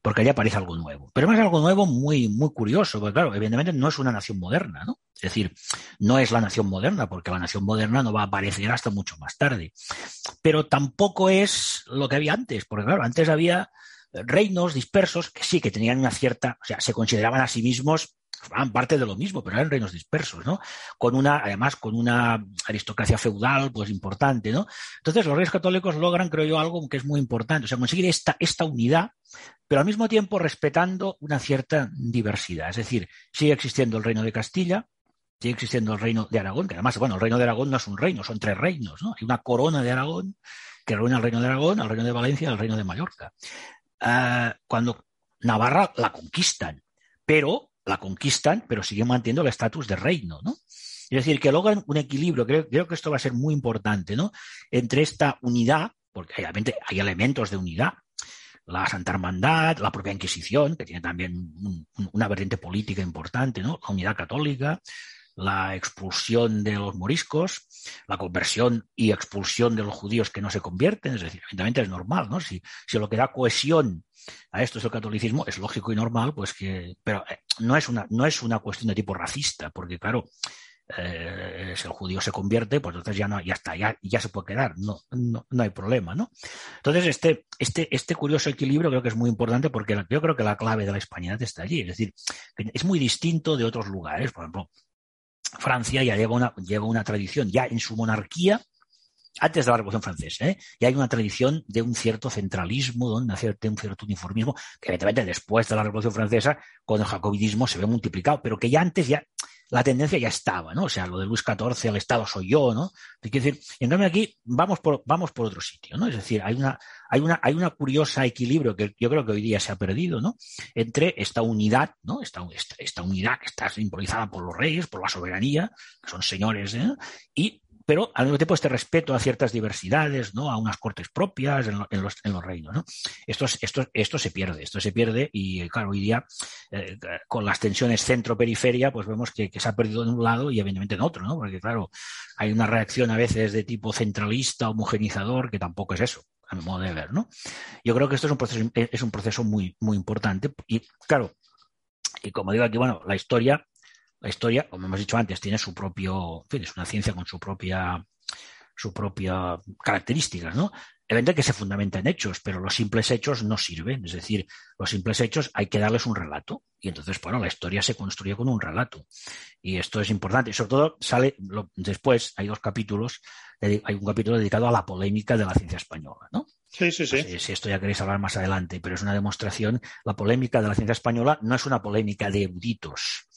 Porque allí aparece algo nuevo. Pero es algo nuevo muy, muy curioso, porque claro, evidentemente no es una nación moderna, ¿no? Es decir, no es la nación moderna, porque la nación moderna no va a aparecer hasta mucho más tarde. Pero tampoco es lo que había antes, porque claro, antes había reinos dispersos que sí, que tenían una cierta, o sea, se consideraban a sí mismos formaban parte de lo mismo, pero eran reinos dispersos, ¿no? Con una, además, con una aristocracia feudal, pues importante, ¿no? Entonces, los reyes católicos logran, creo yo, algo que es muy importante, o sea, conseguir esta, esta unidad, pero al mismo tiempo respetando una cierta diversidad. Es decir, sigue existiendo el reino de Castilla, sigue existiendo el reino de Aragón, que además, bueno, el reino de Aragón no es un reino, son tres reinos, ¿no? Hay una corona de Aragón que reúne al reino de Aragón, al reino de Valencia y al reino de Mallorca. Ah, cuando Navarra la conquistan, pero la conquistan, pero siguen manteniendo el estatus de reino, ¿no? Es decir, que logran un equilibrio, creo, creo, que esto va a ser muy importante, ¿no? Entre esta unidad, porque obviamente hay elementos de unidad, la Santa Hermandad, la propia Inquisición, que tiene también un, una vertiente política importante, ¿no? La unidad católica, la expulsión de los moriscos, la conversión y expulsión de los judíos que no se convierten, es decir, evidentemente es normal, ¿no? Si, si lo que da cohesión a esto es el catolicismo, es lógico y normal, pues que, pero eh, no es una, no es una cuestión de tipo racista, porque claro, eh, si el judío se convierte, pues entonces ya no, ya está, ya, ya se puede quedar, no, no, no, hay problema, ¿no? Entonces, este, este, este curioso equilibrio creo que es muy importante porque yo creo que la clave de la hispanidad está allí, es decir, es muy distinto de otros lugares, por ejemplo, Francia ya lleva una, lleva una tradición, ya en su monarquía, antes de la Revolución Francesa, ¿eh? y hay una tradición de un cierto centralismo, de un cierto uniformismo, que evidentemente después de la Revolución Francesa, con el jacobinismo se ve multiplicado, pero que ya antes ya la tendencia ya estaba, ¿no? O sea, lo de Luis XIV, el Estado soy yo, ¿no? Quiero decir, aquí vamos por, vamos por otro sitio, ¿no? Es decir, hay una, hay una, hay una curiosa equilibrio que yo creo que hoy día se ha perdido, ¿no? Entre esta unidad, ¿no? Esta, esta, esta unidad que está simbolizada por los reyes, por la soberanía, que son señores, ¿eh? y pero al mismo tiempo este respeto a ciertas diversidades, ¿no? a unas cortes propias en, lo, en, los, reinos. ¿no? Esto, esto, esto, se pierde, esto se pierde y claro, hoy día eh, con las tensiones centro-periferia, pues vemos que, que, se ha perdido en un lado y evidentemente en otro, ¿no? porque claro, hay una reacción a veces de tipo centralista, homogenizador, que tampoco es eso a mi modo de ver. ¿no? Yo creo que esto es un proceso, es un proceso muy, muy importante y claro, y como digo aquí, bueno, la historia la historia, como hemos dicho antes, tiene su propio, fin, es una ciencia con su propia, su propia características, ¿no? Evidentemente que se fundamenta en hechos, pero los simples hechos no sirven. Es decir, los simples hechos hay que darles un relato. Y entonces, bueno, la historia se construye con un relato. Y esto es importante. Y sobre todo sale lo, después, hay dos capítulos, hay un capítulo dedicado a la polémica de la ciencia española, ¿no? Sí, sí, sí. Si, esto ya queréis hablar más adelante, pero es una demostración. La polémica de la ciencia española no es una polémica de eruditos,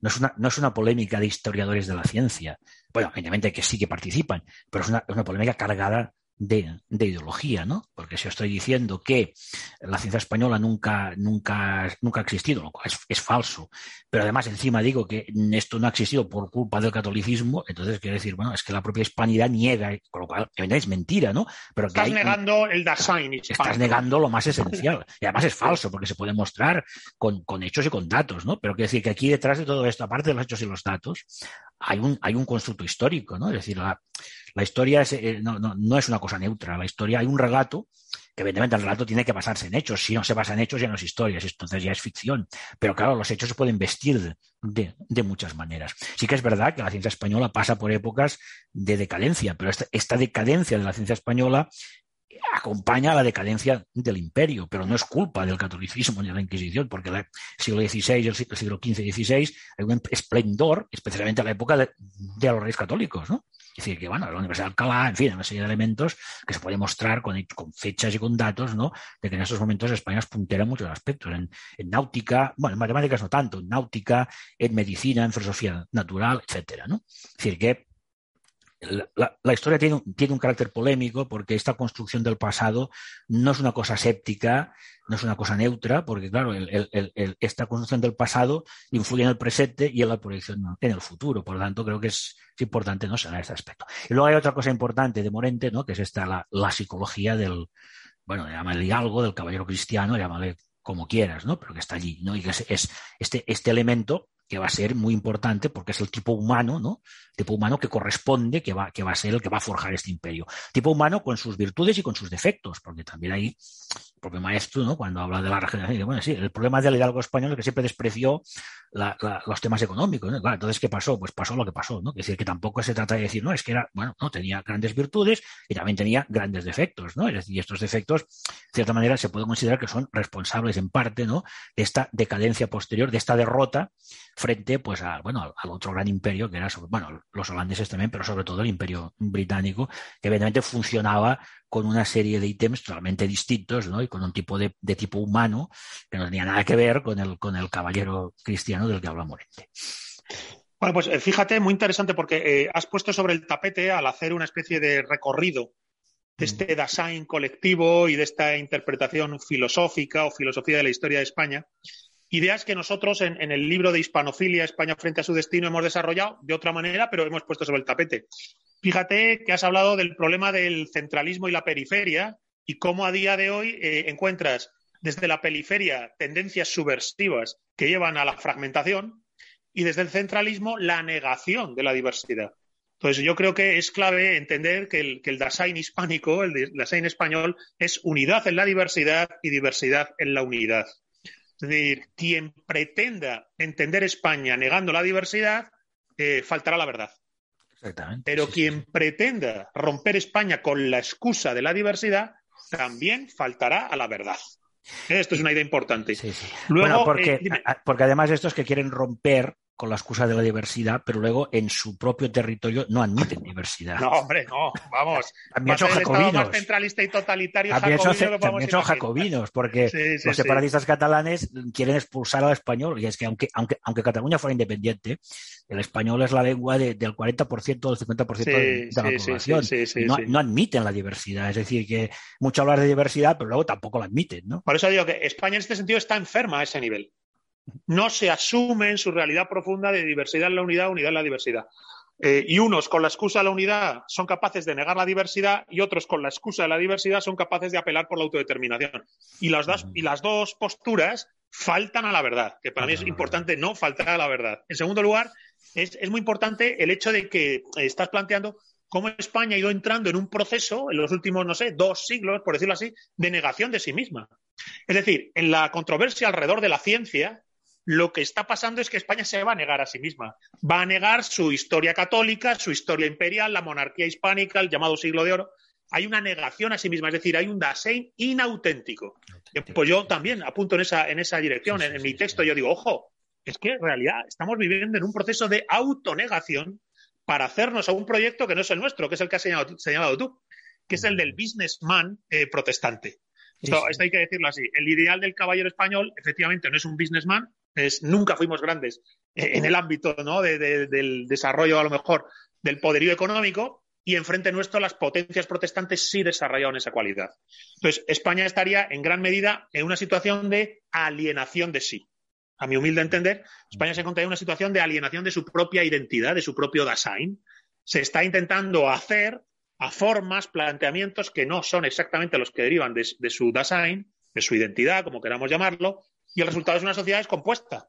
no es una, no es una polémica de historiadores de la ciencia. Bueno, evidentemente que sí que participan, pero es una, es una polémica cargada de, de, ideología, ¿no? Porque si os estoy diciendo que la ciencia española nunca, nunca, nunca ha existido, lo cual es, es, falso, pero además encima digo que esto no ha existido por culpa del catolicismo, entonces quiero decir, bueno, es que la propia hispanidad niega, con lo cual es mentira, ¿no? Pero estás negando el Dasein Estás negando lo más esencial. Y además es falso, porque se puede mostrar con, con hechos y con datos, ¿no? Pero quiero decir que aquí detrás de todo esto, aparte de los hechos y los datos, hay un, hay un constructo histórico, ¿no? Es decir, la, la historia eh, no, es una cosa neutra. La historia hay un relato, que evidentemente el relato tiene que basarse en hechos. Si no se basa en hechos, ya no es historia, entonces ya es ficción. Pero claro, los hechos se pueden vestir de, muchas maneras. Sí que es verdad que la ciencia española pasa por épocas de decadencia, pero esta, esta decadencia de la ciencia española acompaña a la decadencia del imperio, pero no es culpa del catolicismo ni de la Inquisición, porque el siglo XVI, el siglo XV y XVI hay un esplendor, especialmente en la época de, de los reyes católicos, ¿no? Es decir, que bueno, la Universidad de Alcalá, en fin, una serie de elementos que se puede mostrar con, fechas y con datos, ¿no? De que en estos momentos España es puntera en muchos aspectos. En, en, náutica, bueno, en matemáticas no tanto, en náutica, en medicina, en filosofía natural, etcétera, ¿no? Es decir, que la, historia tiene, tiene, un carácter polémico porque esta construcción del pasado no es una cosa séptica, no es una cosa neutra, porque claro, esta construcción del pasado influye en el presente y en la proyección en el futuro. Por lo tanto, creo que es, importante no saber este aspecto. Y luego hay otra cosa importante de Morente, ¿no? que es esta, la, la psicología del, bueno, llámale algo, del caballero cristiano, llámale como quieras, ¿no? Pero que está allí, ¿no? Y que es, es este, este elemento que va a ser muy importante porque es el tipo humano, ¿no? tipo humano que corresponde, que va, que va a ser el que va a forjar este imperio. Tipo humano con sus virtudes y con sus defectos, porque también el propio maestro, ¿no? Cuando habla de la regeneración, bueno, sí, el problema del hidalgo español es que siempre despreció los temas económicos, entonces, ¿qué pasó? Pues pasó lo que pasó, ¿no? Es decir, que tampoco se trata de decir, no, es que era, bueno, no, tenía grandes virtudes y también tenía grandes defectos, ¿no? Decir, estos defectos, de cierta manera, se puede considerar que son responsables en parte, ¿no? De esta decadencia posterior, de esta derrota frente, pues, bueno, al, otro gran imperio que era, bueno, los holandeses también, pero sobre todo el imperio británico, que evidentemente funcionaba con una serie de ítems totalmente distintos, ¿no? Y con un tipo de, de, tipo humano que no tenía nada que ver con el, con el caballero cristiano del que habla Morente. Bueno, pues eh, fíjate, muy interesante porque eh, has puesto sobre el tapete al hacer una especie de recorrido de este design colectivo y de esta interpretación filosófica o filosofía de la historia de España, ideas que nosotros en, en, el libro de Hispanofilia, España frente a su destino, hemos desarrollado de otra manera, pero hemos puesto sobre el tapete. Fíjate que has hablado del problema del centralismo y la periferia y cómo a día de hoy eh, encuentras desde la periferia tendencias subversivas que llevan a la fragmentación y desde el centralismo la negación de la diversidad. Entonces, yo creo que es clave entender que el, que el design hispánico, el design español, es unidad en la diversidad y diversidad en la unidad. Es decir, quien pretenda entender España negando la diversidad, eh, faltará la verdad. Pero sí, quien sí. pretenda romper España con la excusa de la diversidad, también faltará a la verdad. Esto es una idea importante. Sí, sí. Luego, bueno, porque, eh, porque además estos que quieren romper con la excusa de la diversidad, pero luego en su propio territorio no admiten diversidad. No, hombre, no, vamos. También son Estado más jacobinos. centralista y totalitario También son, jacobino que también son jacobinos, porque Sí, sí, los sí. separatistas catalanes quieren expulsar al español. Y es que aunque, aunque, aunque Cataluña fuera independiente, el español es la lengua de- del 40% o del 50% Sí, de, de la sí, sí, población. sí, sí, no, sí. no admiten la diversidad. Es decir, que mucho hablar de diversidad, pero luego tampoco la admiten, ¿no? Por eso digo que España en este sentido está enferma a ese nivel. No se asume en su realidad profunda de diversidad en la unidad, unidad en la diversidad. Eh, y unos con la excusa de la unidad son capaces de negar la diversidad y otros con la excusa de la diversidad son capaces de apelar por la autodeterminación. Y las dos, y las dos posturas faltan a la verdad, que para mí es importante no faltar a la verdad. En segundo lugar, es, es muy importante el hecho de que estás planteando cómo España ha ido entrando en un proceso en los últimos, no sé, dos siglos, por decirlo así, de negación de sí misma. Es decir, en la controversia alrededor de la ciencia, lo que está pasando es que España se va a negar a sí misma. Va a negar su historia católica, su historia imperial, la monarquía hispánica, el llamado siglo de oro. Hay una negación a sí misma, es decir, hay un Dasein inauténtico. Pues yo también apunto en esa, en esa dirección. En, en mi texto yo digo, ojo, es que en realidad estamos viviendo en un proceso de autonegación para hacernos a un proyecto que no es el nuestro, que es el que has señalado, señalado tú, que es el del businessman eh, protestante. Esto, esto hay que decirlo así. El ideal del caballero español, efectivamente, no es un businessman, es, nunca fuimos grandes eh, en el ámbito ¿no? de, de, del desarrollo, a lo mejor, del poderío económico, y enfrente nuestro las potencias protestantes sí desarrollaron esa cualidad. Entonces, España estaría en gran medida en una situación de alienación de sí. A mi humilde entender, España se encontraría en una situación de alienación de su propia identidad, de su propio Dasein. Se está intentando hacer a formas, planteamientos que no son exactamente los que derivan de, de su Dasein, de su identidad, como queramos llamarlo, y el resultado es una sociedad descompuesta.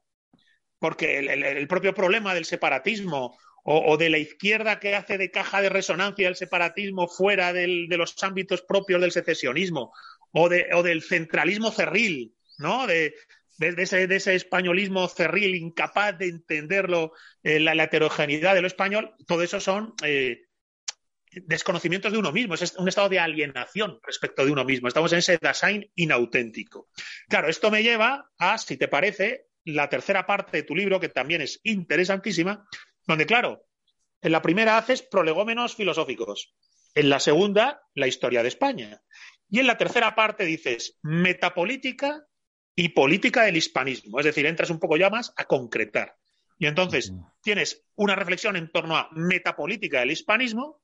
Porque el, propio problema del separatismo o, de la izquierda que hace de caja de resonancia el separatismo fuera de los ámbitos propios del secesionismo o, de, o del centralismo cerril, ¿no? De, ese, españolismo cerril incapaz de entenderlo, eh, la, la, heterogeneidad de lo español, todo eso son eh, desconocimientos de uno mismo, es un estado de alienación respecto de uno mismo. Estamos en ese Dasein inauténtico. Claro, esto me lleva a, si te parece, la tercera parte de tu libro, que también es interesantísima, donde, claro, en la primera haces prolegómenos filosóficos, en la segunda, la historia de España, y en la tercera parte dices metapolítica y política del hispanismo, es decir, entras un poco ya más a concretar. Y entonces tienes una reflexión en torno a metapolítica del hispanismo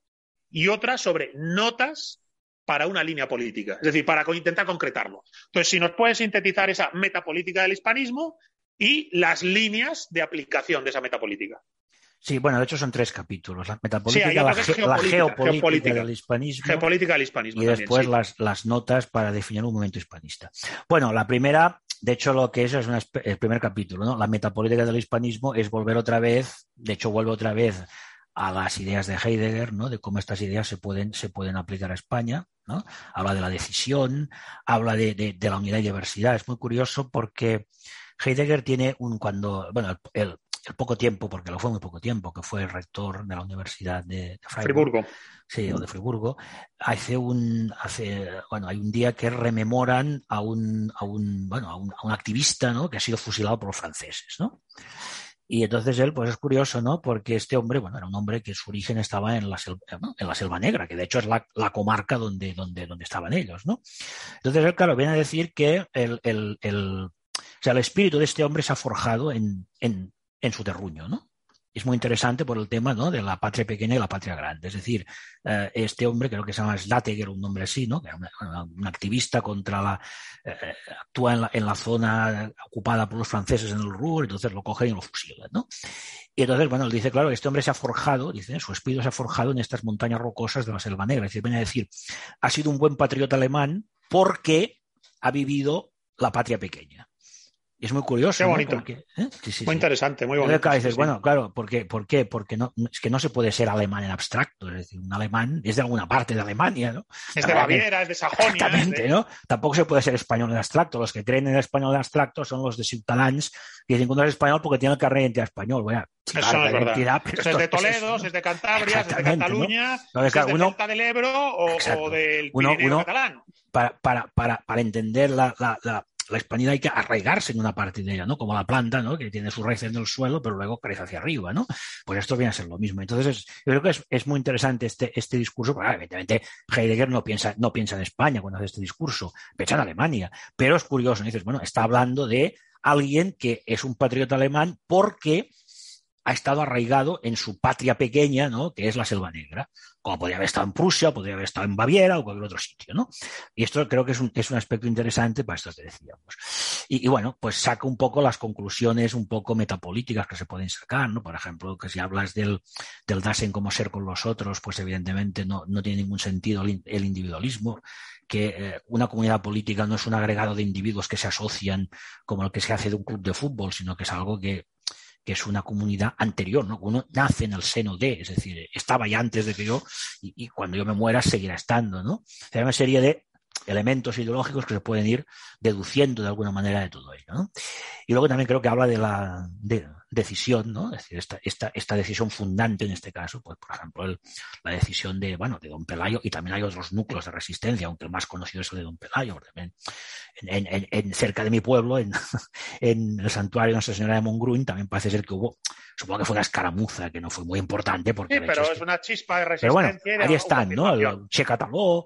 y otra sobre notas para una línea política, es decir, para intentar concretarlo. Entonces, si nos puedes sintetizar esa metapolítica del hispanismo y las líneas de aplicación de esa metapolítica. Sí, bueno, de hecho son tres capítulos. La metapolítica, la, geopolítica, del hispanismo Geopolítica del hispanismo y también, después sí. las, las notas para definir un movimiento hispanista. Bueno, la primera, de hecho, lo que es es una el primer capítulo, ¿no? La metapolítica del hispanismo es volver otra vez, de hecho, vuelve otra vez a las ideas de Heidegger, ¿no? De cómo estas ideas se pueden, se pueden aplicar a España, ¿no? Habla de la decisión, habla de, de- de la unidad y diversidad. Es muy curioso porque Heidegger tiene un cuando, bueno, el, el- el poco tiempo, porque lo fue muy poco tiempo, que fue rector de la Universidad de, de Freiburg, Friburgo. sí, o de Friburgo, hace un, hace, bueno, hay un día que rememoran a un, a un, bueno, a un, a un activista, ¿no? Que ha sido fusilado por los franceses, ¿no? Y entonces él, pues es curioso, ¿no? Porque este hombre, bueno, era un hombre que su origen estaba en la selva, en la selva negra, que de hecho es la, la comarca donde, donde, donde estaban ellos, ¿no? Entonces él, claro, viene a decir que el, el, el, o sea, el espíritu de este hombre se ha forjado en, en, en su terruño, ¿no? Es muy interesante por el tema ¿no? de la patria pequeña y la patria grande. Es decir, eh, este hombre, creo que se llama Slateger, un nombre así, ¿no? que era un activista contra la. eh, actúa en la, en la zona ocupada por los franceses en el Ruhr, entonces lo cogen y lo fusilan. ¿no? Y entonces, bueno, él dice, claro, este hombre se ha forjado, dice, su espíritu se ha forjado en estas montañas rocosas de la Selva Negra. Es decir, viene a decir, ha sido un buen patriota alemán porque ha vivido la patria pequeña. Y es muy curioso. Qué ¿no? bonito. Porque, ¿eh? Sí, sí, Muy sí. interesante, muy bonito. sí, dices, bueno, claro, ¿por qué? ¿Por qué? Porque no, es que no se puede ser alemán en abstracto, es decir, un alemán es de alguna parte de Alemania, ¿no? Es de Baviera, es de Sajonia. Exactamente, de- ¿no? Tampoco se puede ser español en abstracto. Los que creen en el español en abstracto son los de Ciutadans, que dicen que no es español porque tiene el carnet de identidad español. Bueno, Eso no es verdad. Eso es de Toledo, ¿no? es de Cantabria, es de Exactamente, ¿no? Cataluña, Entonces, es claro, de uno- del Ebro o, del Uno- catalán. para, para, para, para entender la, la, la, la hispanidad hay que arraigarse en una parte de ella, ¿no? Como la planta, ¿no? Que tiene sus raíces en el suelo, pero luego crece hacia arriba, ¿no? Pues esto viene a ser lo mismo. Entonces, es- yo creo que es, muy interesante este, este discurso, porque, evidentemente Heidegger no piensa, no piensa en España cuando hace este discurso, piensa en Alemania. Pero es curioso, ¿no? dices, bueno, está hablando de alguien que es un patriota alemán porque ha estado arraigado en su patria pequeña, ¿no? Que es la Selva Negra. Como podría haber estado en Prusia, podría haber estado en Baviera o cualquier otro sitio, ¿no? Y esto creo que es un, es un aspecto interesante para esto que decíamos. Y, bueno, pues saca un poco las conclusiones un poco metapolíticas que se pueden sacar, ¿no? Por ejemplo, que si hablas del, del Dasein como ser con los otros, pues evidentemente no, no tiene ningún sentido el, el individualismo, que eh, una comunidad política no es un agregado de individuos que se asocian como el que se hace de un club de fútbol, sino que es algo que, que es una comunidad anterior, ¿no? Uno nace en el seno de, es decir, estaba ya antes de que yo y, cuando yo me muera seguirá estando, ¿no? Hay una serie de elementos ideológicos que se pueden ir deduciendo de alguna manera de todo ello, ¿no? Y luego también creo que habla de la de decisión, ¿no? Es decir, esta, esta, esta decisión fundante en este caso, pues por ejemplo, el, la decisión de, bueno, de Don Pelayo, y también hay otros núcleos de resistencia, aunque el más conocido es el de Don Pelayo, también en, en, en, cerca de mi pueblo, en, en el santuario de Nuestra Señora de Montgrun, también parece ser que hubo, supongo que fue una escaramuza, que no fue muy importante. Porque sí, pero es, que... una chispa de resistencia. Pero bueno, ahí están, ¿no? El Che Cataló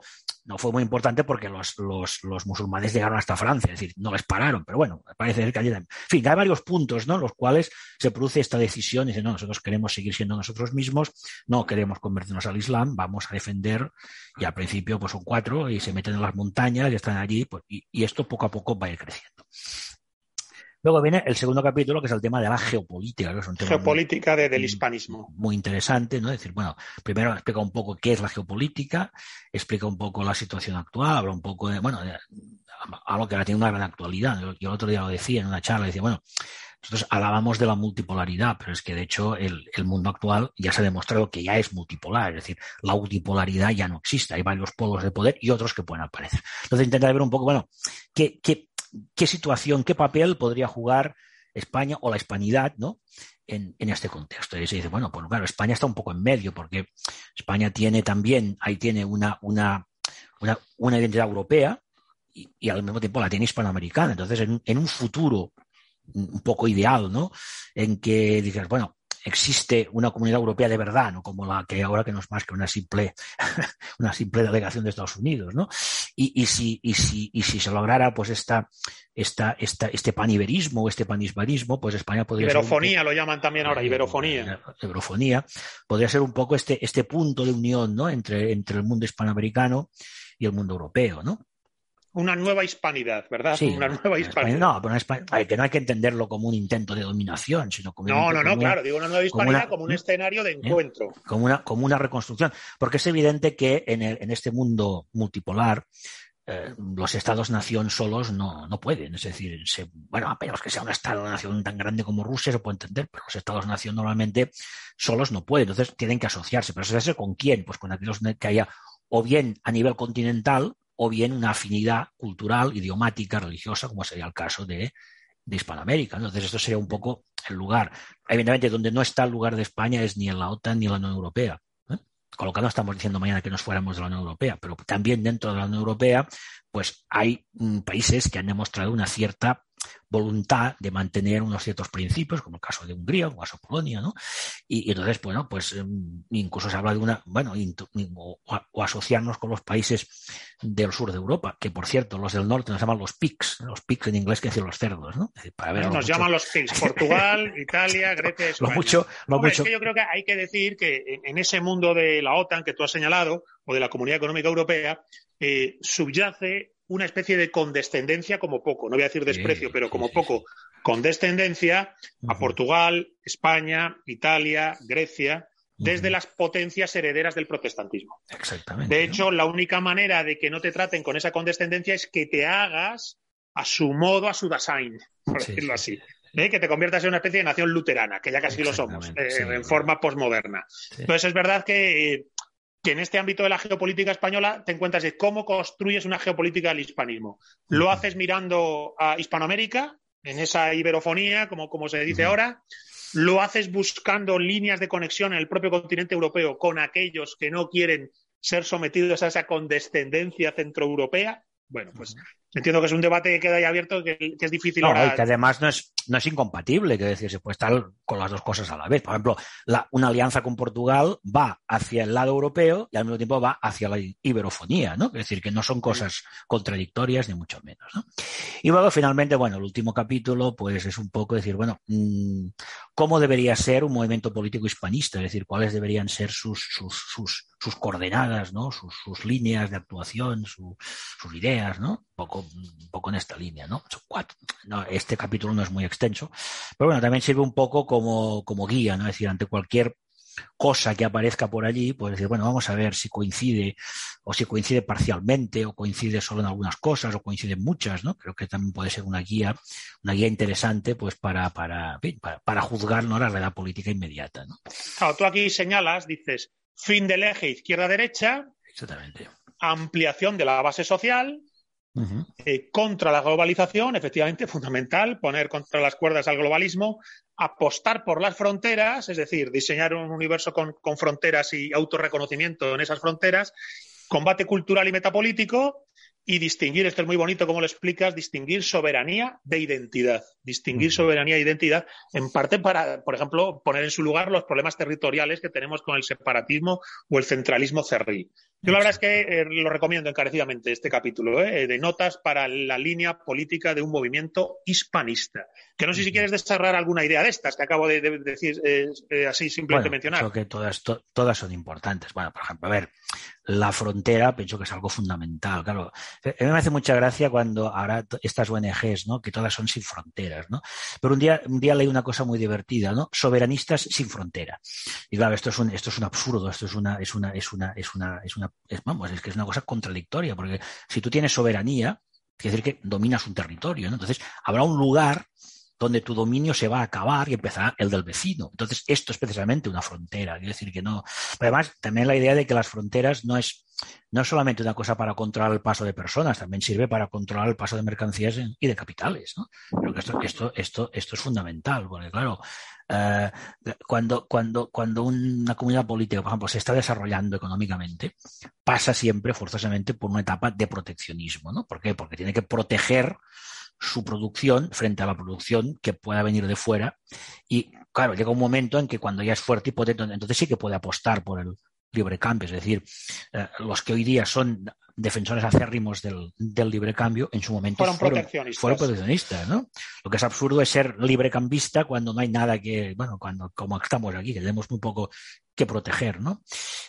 no fue muy importante porque los, los, los, musulmanes llegaron hasta Francia, es decir, no les pararon, pero bueno, parece ser que allí... En fin, hay varios puntos, ¿no? Los cuales se produce esta decisión y dicen, no, nosotros queremos seguir siendo nosotros mismos, no queremos convertirnos al Islam, vamos a defender, y al principio pues son cuatro y se meten en las montañas y están allí, pues, y esto poco a poco va a ir creciendo. Luego viene el segundo capítulo, que es el tema de la geopolítica, que es un tema geopolítica muy, de, del hispanismo. Muy interesante, ¿no? Es decir, bueno, primero explica un poco qué es la geopolítica, explica un poco la situación actual, habla un poco de, bueno, de, algo que ahora tiene una gran actualidad. Yo, yo el otro día lo decía en una charla, decía, bueno, nosotros hablábamos de la multipolaridad, pero es que de hecho el, el, mundo actual ya se ha demostrado que ya es multipolar, es decir, la multipolaridad ya no existe, hay varios polos de poder y otros que pueden aparecer. Entonces intenta ver un poco, bueno, qué, qué, qué situación, qué papel podría jugar España o la hispanidad, ¿no? En, en, este contexto. Y se dice, bueno, pues claro, España está un poco en medio, porque España tiene también, ahí tiene una, una, una, identidad europea y, y, al mismo tiempo la tiene hispanoamericana. Entonces, en, en un futuro un poco ideal, ¿no? En que dices, bueno, existe una comunidad europea de verdad, no como la que ahora que no es más que una simple, una simple delegación de Estados Unidos, ¿no? Y, y, si, y, si, y si se lograra pues esta, esta, esta, este paniberismo o este panisbanismo, pues España podría Iberofonía poco, lo llaman también ahora, iberofonía. Iberofonía, podría ser un poco este, este punto de unión, ¿no? Entre, entre el mundo hispanoamericano y el mundo europeo, ¿no? Una nueva hispanidad, ¿verdad? Sí, una nueva hispanidad. No, pero una que no hay que entenderlo como un intento de dominación, sino como, No, no, no, como- claro, digo una nueva hispanidad una- como un escenario de encuentro. como una, como una reconstrucción. Porque es evidente que en, el- en este mundo multipolar eh, los estados-nación solos no, no pueden. Es decir, se- bueno, a menos que sea un estado-nación tan grande como Rusia, se puede entender, pero los estados-nación normalmente solos no pueden. Entonces tienen que asociarse. ¿Pero asociarse con quién? Pues con aquellos que haya o bien a nivel continental o bien una afinidad cultural, idiomática, religiosa, como sería el caso de, Hispanoamérica. ¿no? Entonces, esto sería un poco el lugar. Evidentemente, donde no está el lugar de España es ni en la OTAN ni en la Unión Europea. ¿eh? Con lo que no estamos diciendo mañana que nos fuéramos de la Unión Europea, pero también dentro de la Unión Europea, pues hay mm, países que han demostrado una cierta voluntad de mantener unos ciertos principios, como el caso de Hungría, como el caso de Polonia, ¿no? Y, y entonces, bueno, pues eh, incluso se habla de una, bueno, o, o asociarnos con los países del sur de Europa, que por cierto, los del norte nos llaman los PICs, ¿no? los PICs en inglés que decir los cerdos, ¿no? Para ver lo Nos mucho- llaman los PIGs, Portugal, Italia, Grecia, lo España. mucho, lo Hombre, mucho es que yo creo que hay que decir que en, en ese mundo de la OTAN que tú has señalado, o de la Comunidad Económica Europea, eh, subyace una especie de condescendencia como poco, no voy a decir desprecio, Sí, pero como sí, poco, condescendencia a Ujú. Portugal, España, Italia, Grecia, desde las potencias herederas del protestantismo. Exactamente. De ¿no? hecho, la única manera de que no te traten con esa condescendencia es que te hagas a su modo, a su design, por Sí, decirlo sí, así. ¿eh? Que te conviertas en una especie de nación luterana, que ya casi lo somos, eh, en forma posmoderna. Entonces, es verdad que, eh, que en este ámbito de la geopolítica española te encuentras de cómo construyes una geopolítica del hispanismo. Lo haces mirando a Hispanoamérica, en esa iberofonía, como, como se dice ahora. Lo haces buscando líneas de conexión en el propio continente europeo con aquellos que no quieren ser sometidos a esa condescendencia centroeuropea. Bueno, pues entiendo que es un debate que queda ahí abierto, que, que es difícil No, ahora. y que además no es, no es incompatible, que decir, se puede estar con las dos cosas a la vez. Por ejemplo, la- una alianza con Portugal va hacia el lado europeo y al mismo tiempo va hacia la iberofonía, ¿no? Es decir, que no son cosas contradictorias ni mucho menos, ¿no? Y luego, finalmente, bueno, el último capítulo, pues es un poco decir, bueno, mm, ¿cómo debería ser un movimiento político hispanista? Es decir, cuáles deberían ser sus, sus, sus, sus coordenadas, ¿no? Sus, sus líneas de actuación, su- sus ideas, ¿no? Un poco, un poco en esta línea, ¿no? Son cuatro. No, este capítulo no es muy extenso, pero bueno, también sirve un poco como, como guía, ¿no? Es decir, ante cualquier cosa que aparezca por allí, pues decir, bueno, vamos a ver si coincide o si coincide parcialmente o coincide solo en algunas cosas o coinciden muchas, ¿no? Creo que también puede ser una guía, una guía interesante, pues para, para, en para, para juzgar ¿no? la realidad política inmediata, ¿no? Claro, tú aquí señalas, dices, fin del eje izquierda-derecha, Exactamente. ampliación de la base social, Eh, contra la globalización, efectivamente, fundamental, poner contra las cuerdas al globalismo, apostar por las fronteras, es decir, diseñar un universo con, con fronteras y autorreconocimiento en esas fronteras, combate cultural y metapolítico y distinguir, esto es muy bonito como lo explicas, distinguir soberanía de identidad, distinguir soberanía e identidad, en parte para, por ejemplo, poner en su lugar los problemas territoriales que tenemos con el separatismo o el centralismo cerril. Yo la verdad es que eh, lo recomiendo encarecidamente este capítulo ¿eh? de notas para la línea política de un movimiento hispanista. Que no sé si quieres desarrollar alguna idea de estas que acabo de, de decir eh, eh, así simplemente Bueno, mencionar. creo que todas, to- todas son importantes. Bueno, por ejemplo, a ver, la frontera pienso que es algo fundamental. Claro, a mí me hace mucha gracia cuando ahora estas ONGs, ¿no? Que todas son sin fronteras, ¿no? Pero un día, un día leí una cosa muy divertida, ¿no? Soberanistas sin frontera. Y claro, esto es un, esto es un absurdo, esto es una, es una, es una, es una, es una, vamos, es que es una cosa contradictoria, porque si tú tienes soberanía, quiere decir que dominas un territorio, ¿no? Entonces, habrá un lugar donde tu dominio se va a acabar y empezará el del vecino. Entonces, esto es precisamente una frontera. Quiero decir que no. Además, también la idea de que las fronteras no es, no solamente una cosa para controlar el paso de personas, también sirve para controlar el paso de mercancías y de capitales. esto, esto, esto, esto es fundamental, porque claro, eh, cuando, cuando, cuando una comunidad política, por ejemplo, se está desarrollando económicamente, pasa siempre forzosamente por una etapa de proteccionismo. ¿no? ¿Por qué? Porque tiene que proteger su producción frente a la producción que pueda venir de fuera. Y claro, llega un momento en que cuando ya es fuerte y potente, entonces sí que puede apostar por el libre cambio. Es decir, eh, los que hoy día son defensores acérrimos del, del libre cambio, en su momento Fueron proteccionistas. fueron proteccionistas, ¿no? Lo que es absurdo es ser librecambista cuando no hay nada que, bueno, cuando como estamos aquí, que tenemos muy poco que proteger, ¿no?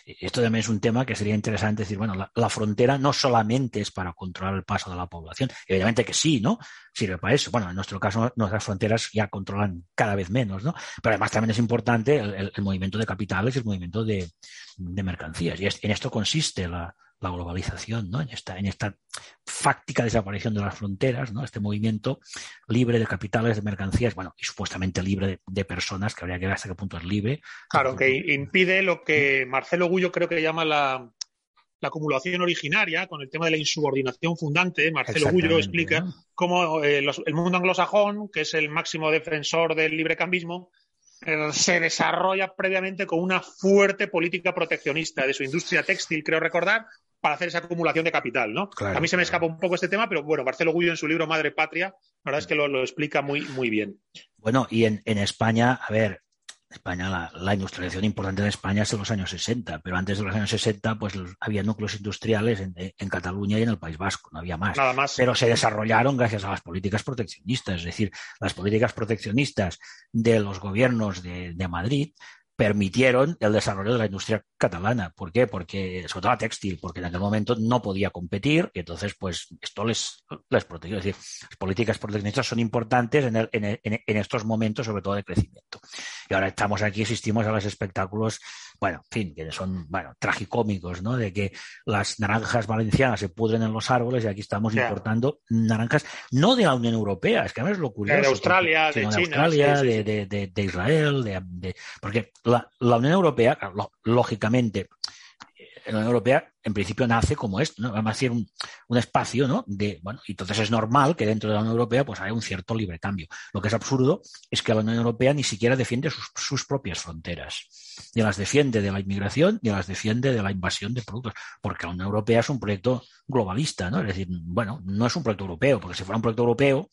Esto también es un tema que sería interesante decir, bueno, la, la frontera no solamente es para controlar el paso de la población, evidentemente que sí, ¿no? Sirve para eso. Bueno, en nuestro caso, nuestras fronteras ya controlan cada vez menos, ¿no? Pero además también es importante el, el- el movimiento de capitales y el movimiento de, de mercancías. Y es- en esto consiste la, la globalización, ¿no? En esta, en esta fáctica desaparición de las fronteras, ¿no? Este movimiento libre de capitales, de mercancías, bueno, y supuestamente libre de, de personas, que habría que ver hasta qué punto es libre. Claro, que impide lo que Marcelo Gullo creo que llama la, la acumulación originaria, con el tema de la insubordinación fundante. Marcelo Gullo explica ¿no? cómo eh, los- el mundo anglosajón, que es el máximo defensor del librecambismo, eh, se desarrolla previamente con una fuerte política proteccionista de su industria textil, creo recordar, para hacer esa acumulación de capital, ¿no? Claro, a mí se me escapa un poco este tema, pero bueno, Marcelo Gullo en su libro Madre Patria, la verdad es que lo, lo explica muy, muy bien. Bueno, y en, en España, a ver, España, la, la industrialización importante de España es en los años 60, pero antes de los años 60, pues los- había núcleos industriales en, en Cataluña y en el País Vasco, no había más. Nada más. Pero se desarrollaron gracias a las políticas proteccionistas, es decir, las políticas proteccionistas de los gobiernos de, de Madrid permitieron el desarrollo de la industria catalana. ¿Por qué? Porque, sobre todo la textil, porque en aquel momento no podía competir y entonces, pues, esto les, les protegió. Es decir, las políticas proteccionistas son importantes en, el- en el- en- en estos momentos, sobre todo de crecimiento. Y ahora estamos aquí, asistimos a los espectáculos, bueno, en fin, que son, bueno, tragicómicos, ¿no? De que las naranjas valencianas se pudren en los árboles y aquí estamos importando naranjas, no de la Unión Europea, es que además es lo curioso. de Australia, porque- de China, Australia, sí, sí, de, sí. de- de- de Israel, de, de- porque la, la Unión Europea, lógicamente, la Unión Europea en principio nace como esto, ¿no? Vamos a decir un, espacio, ¿no? De, bueno, entonces es normal que dentro de la Unión Europea pues haya un cierto libre cambio. Lo que es absurdo es que la Unión Europea ni siquiera defiende sus, sus propias fronteras. Ni las defiende de la inmigración, ni las defiende de la invasión de productos. Porque la Unión Europea es un proyecto globalista, ¿no? Es decir, bueno, no es un proyecto europeo, porque si fuera un proyecto europeo,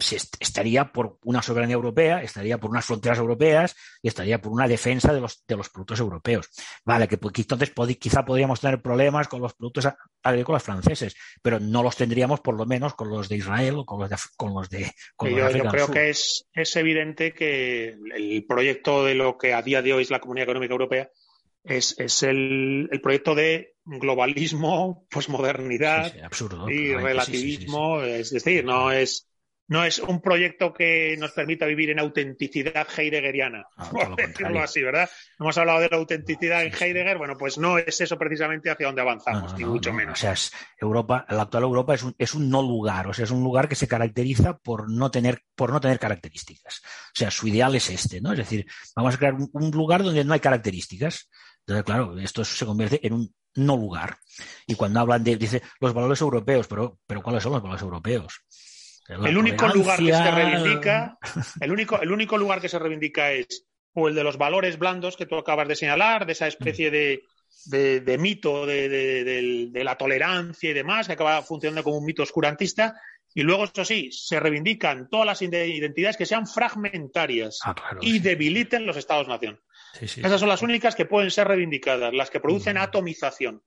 se est- estaría por una soberanía europea, estaría por unas fronteras europeas y estaría por una defensa de los, de los productos europeos. Vale, que pues, entonces pod- quizá podríamos tener problemas con los productos agrícolas franceses, pero no los tendríamos por lo menos con los de Israel o con los de, con los de, con los yo, creo Sur. que es, es evidente que el proyecto de lo que a día de hoy es la Comunidad Económica Europea es, es el, el proyecto de globalismo, posmodernidad Sí, sí, absurdo. y sí, relativismo. Es decir, no es, no es un proyecto que nos permita vivir en autenticidad heideggeriana, todo por lo decirlo contrario. así, ¿verdad? Hemos hablado de la autenticidad en Sí, sí. Heidegger, bueno, pues no es eso precisamente hacia donde avanzamos, no, ni no, mucho no. menos. O sea, es Europa, la actual Europa es un, es un no lugar, o sea, es un lugar que se caracteriza por no tener, por no tener características. O sea, su ideal es este, ¿no? Es decir, vamos a crear un, un lugar donde no hay características. Entonces, claro, esto se convierte en un no lugar. Y cuando hablan de, dice, los valores europeos, pero, pero ¿cuáles son los valores europeos? El único lugar que se reivindica, el único, el único lugar que se reivindica es o el de los valores blandos que tú acabas de señalar, de esa especie de, de- de mito de, la tolerancia y demás, que acaba funcionando como un mito oscurantista. Y luego, eso sí, se reivindican todas las ide- identidades que sean fragmentarias Ah, claro, y sí. debiliten los estados-nación. Sí, sí, Esas son las únicas que pueden ser reivindicadas, las que producen Mm. atomización,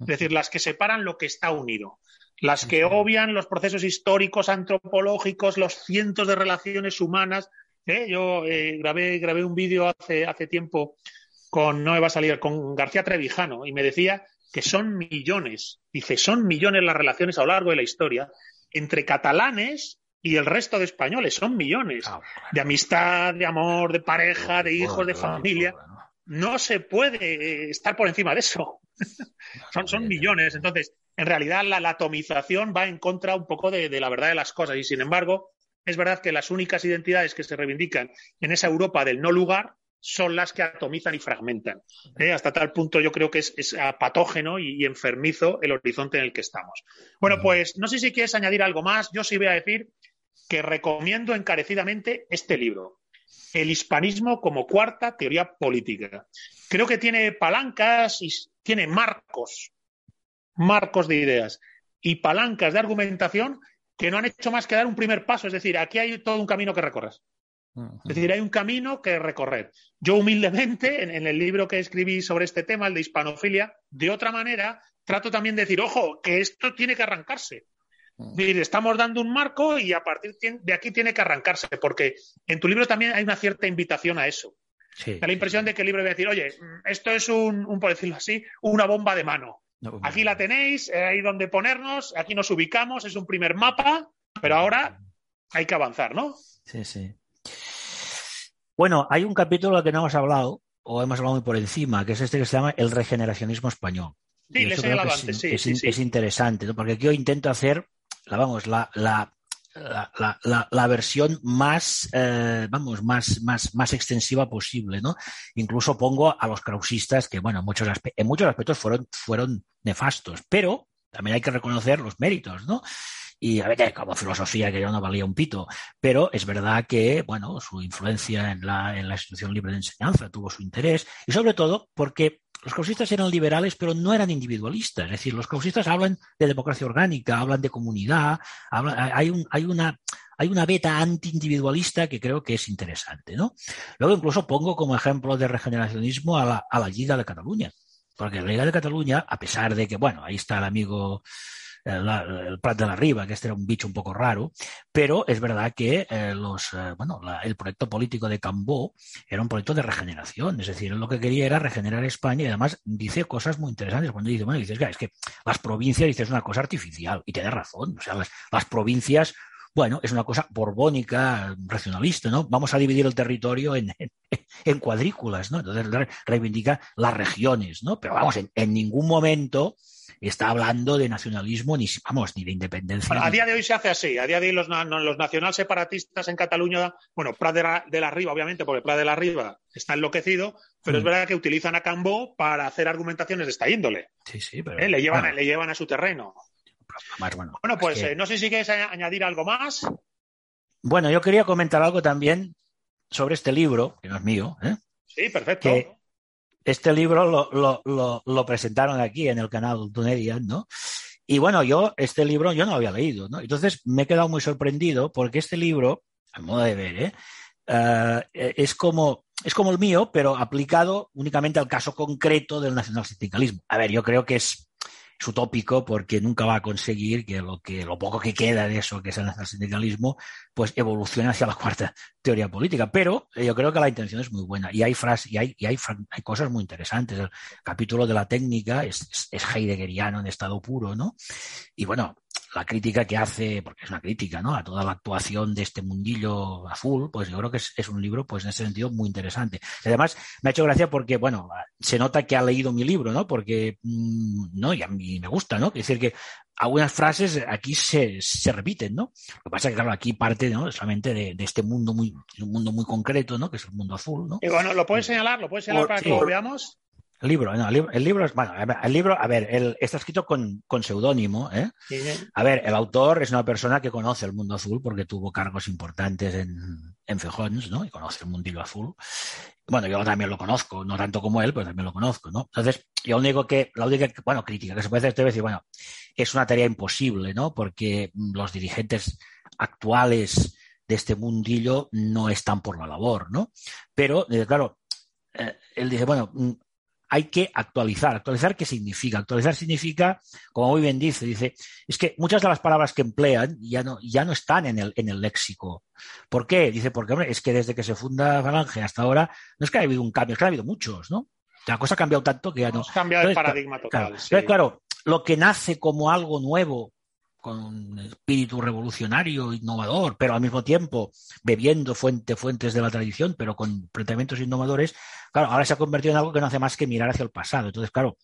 es decir, las que separan lo que está unido, las que obvian los procesos históricos, antropológicos, los cientos de relaciones humanas. ¿eh? Yo eh, grabé, grabé un vídeo hace, hace tiempo con, no me va a salir, con García Trevijano y me decía que son millones, dice, son millones las relaciones a lo largo de la historia entre catalanes y el resto de españoles, son millones Claro, de amistad, de amor, de pareja, de hijos, de claro, familia. No se puede eh, estar por encima de eso. Son, son millones. Entonces, en realidad, la, la atomización va en contra un poco de, de la verdad de las cosas. Y sin embargo, es verdad que las únicas identidades que se reivindican en esa Europa del no lugar son las que atomizan y fragmentan. ¿eh? Hasta tal punto yo creo que es, es, patógeno y, y enfermizo el horizonte en el que estamos. Bueno, pues no sé si quieres añadir algo más. Yo sí voy a decir que recomiendo encarecidamente este libro, El hispanismo como cuarta teoría política. Creo que tiene palancas y tiene marcos, marcos de ideas y palancas de argumentación que no han hecho más que dar un primer paso. Es decir, aquí hay todo un camino que recorrer. Es decir, hay un camino que recorrer. Yo humildemente, en, en, el libro que escribí sobre este tema, el de hispanofilia, de otra manera, trato también de decir, ojo, que esto tiene que arrancarse. Mm. Es decir, estamos dando un marco y a partir de aquí tiene que arrancarse, porque en tu libro también hay una cierta invitación a eso. Sí, Da la impresión de que el libro va a decir, oye, esto es un, un, por decirlo así, una bomba de mano. No, Aquí la tenéis, eh, ahí donde ponernos, aquí nos ubicamos, es un primer mapa, pero ahora hay que avanzar, ¿no? Sí, sí. Bueno, hay un capítulo que no hemos hablado, o hemos hablado muy por encima, que es este que se llama El regeneracionismo español. Sí, Y le he es, antes, sí, es sí, es interesante, ¿no? porque aquí yo intento hacer, la, vamos, la, la, la, la- la- versión más, eh, vamos, más, más, más extensiva posible, ¿no? Incluso pongo a los krausistas que, bueno, en muchos, en muchos aspectos fueron, fueron nefastos, pero también hay que reconocer los méritos, ¿no? Y a ver, que como filosofía que ya no valía un pito, pero es verdad que, bueno, su influencia en la, en la institución libre de enseñanza tuvo su interés y sobre todo porque los causistas eran liberales, pero no eran individualistas. Es decir, los causistas hablan de democracia orgánica, hablan de comunidad, hay, un, hay, una, hay una beta anti-individualista que creo que es interesante. ¿no? Luego incluso pongo como ejemplo de regeneracionismo a la, a la Liga de Cataluña. Porque la Liga de Cataluña, a pesar de que, bueno, ahí está el amigo el Prat de la Riba, que este era un bicho un poco raro, pero es verdad que eh, los, eh, bueno, la- el proyecto político de Cambó era un proyecto de regeneración, es decir, lo que quería era regenerar España y además dice cosas muy interesantes cuando dice, bueno, dices, "Claro, es que las provincias, dices, es una cosa artificial y tiene razón, o sea, las, las provincias bueno, es una cosa borbónica, regionalista, ¿no? Vamos a dividir el territorio en, en, cuadrículas, ¿no? Entonces re- reivindica las regiones, ¿no? Pero vamos, en ningún momento está hablando de nacionalismo, ni, vamos, ni de independencia. Bueno, a día de hoy se hace así. A día de hoy los, los nacional separatistas en Cataluña, bueno, Prat de la, de la Riba, obviamente, porque Prat de la Riba está enloquecido, pero Mm. es verdad que utilizan a Cambó para hacer argumentaciones de esta índole. Sí, sí, pero... ¿eh? Le, llevan, bueno, le llevan a su terreno. además, bueno, Bueno, es pues que- eh, no sé si quieres añadir algo más. Bueno, yo quería comentar algo también sobre este libro, que no es mío, ¿eh? Sí, perfecto. Que- Este libro lo, lo, lo, lo presentaron aquí en el canal Dunedian, ¿no? Y bueno, yo este libro yo no lo había leído, ¿no? Entonces me he quedado muy sorprendido porque este libro, a modo de ver, ¿eh? Eh, es como es como el mío, pero aplicado únicamente al caso concreto del nacionalsindicalismo. A ver, yo creo que es, utópico porque nunca va a conseguir que lo que lo poco que queda de eso que es el nacionalsindicalismo, pues evolucione hacia la cuarta teoría política. Pero eh, yo creo que la intención es muy buena y hay frases y hay, y hay, hay cosas muy interesantes. El capítulo de la técnica es, es heideggeriano en estado puro, ¿no? Y bueno, la crítica que hace, porque es una crítica, ¿no? A toda la actuación de este mundillo azul, pues yo creo que es, es un libro, pues en ese sentido, muy interesante. Y además, me ha hecho gracia porque, bueno, se nota que ha leído mi libro, ¿no? Porque, mm, no, y a mí me gusta, ¿no? Es decir, que algunas frases aquí se, se repiten, ¿no? Lo que pasa es que, claro, aquí parte, ¿no? Solamente de, de este mundo muy, un mundo muy concreto, ¿no? Que es el mundo azul, ¿no? Y bueno, ¿lo puedes señalar? ¿Lo puedes señalar Por- para sí. que lo veamos? Libro, no, el libro, es, bueno, el libro, a ver, el- está escrito con, con seudónimo, ¿eh? Sí, A ver, el autor es una persona que conoce el mundo azul porque tuvo cargos importantes en, en Fejons, ¿no? Y conoce el mundillo azul. Bueno, yo también lo conozco, no tanto como él, pero también lo conozco, ¿no? Entonces, yo único que, la única, bueno, crítica que se puede hacer es decir, bueno, es una tarea imposible, ¿no? Porque los dirigentes actuales de este mundillo no están por la labor, ¿no? Pero, eh, claro, eh, él dice, bueno, mm, hay que actualizar. ¿Actualizar qué significa? Actualizar significa, como muy bien dice, dice, es que muchas de las palabras que emplean ya no, ya no están en el, en el léxico. ¿Por qué? Dice, porque hombre, es que desde que se funda Falange hasta ahora, no es que haya habido un cambio, es que ha habido muchos, ¿no? La cosa ha cambiado tanto que ya no. Hemos cambiado el Entonces, paradigma Claro, total. Entonces, sí. claro, lo que nace como algo nuevo, con espíritu revolucionario, innovador, pero al mismo tiempo bebiendo fuente, fuentes de la tradición, pero con planteamientos innovadores, claro, ahora se ha convertido en algo que no hace más que mirar hacia el pasado. Entonces, claro,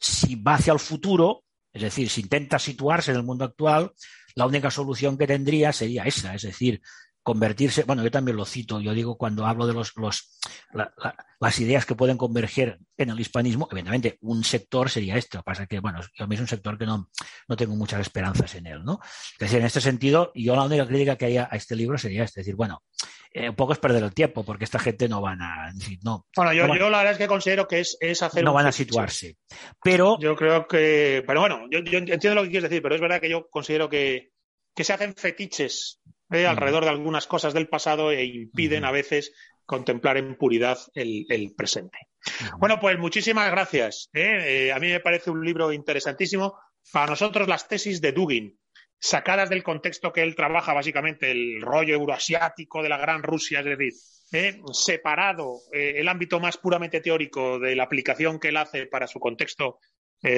si va hacia el futuro, es decir, si intenta situarse en el mundo actual, la única solución que tendría sería esa, es decir, convertirse, bueno, yo también lo cito, yo digo cuando hablo de los, los la, la, las ideas que pueden converger en el hispanismo, evidentemente un sector sería este, lo que pasa es que, bueno, mí es un sector que no, no tengo muchas esperanzas en él, ¿no? Es decir, en este sentido, yo la única crítica que hay a este libro sería este, es decir, bueno, eh, un poco es perder el tiempo, porque esta gente no van a, no, Bueno, yo, no van, yo la verdad es que considero que es, es hacer no van a situarse, pero Yo creo que, pero bueno, yo, yo entiendo lo que quieres decir, pero es verdad que yo considero que, que se hacen fetiches ¿eh? Alrededor de algunas cosas del pasado e impiden a veces contemplar en puridad el, el presente. Bueno, pues muchísimas gracias. ¿eh? Eh, a mí me parece un libro interesantísimo. Para nosotros las tesis de Dugin, sacadas del contexto que él trabaja, básicamente el rollo euroasiático de la gran Rusia, es decir, ¿eh? separado el ámbito más puramente teórico de la aplicación que él hace para su contexto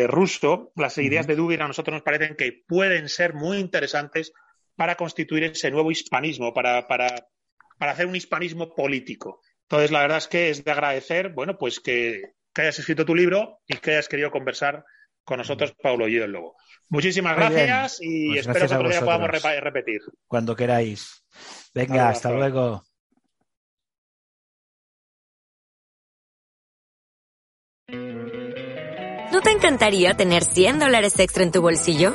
ruso, las ideas de Dugin a nosotros nos parecen que pueden ser muy interesantes para constituir ese nuevo hispanismo, para, para, para hacer un hispanismo político. Entonces, la verdad es que es de agradecer, bueno, pues que, que hayas escrito tu libro y que hayas querido conversar con nosotros, Pablo y el Lobo. Muchísimas Muy gracias bien. y Pues espero gracias que otro día podamos repetir. Cuando queráis. Venga, Hasta hasta luego. luego. ¿No te encantaría tener 100 dólares extra en tu bolsillo?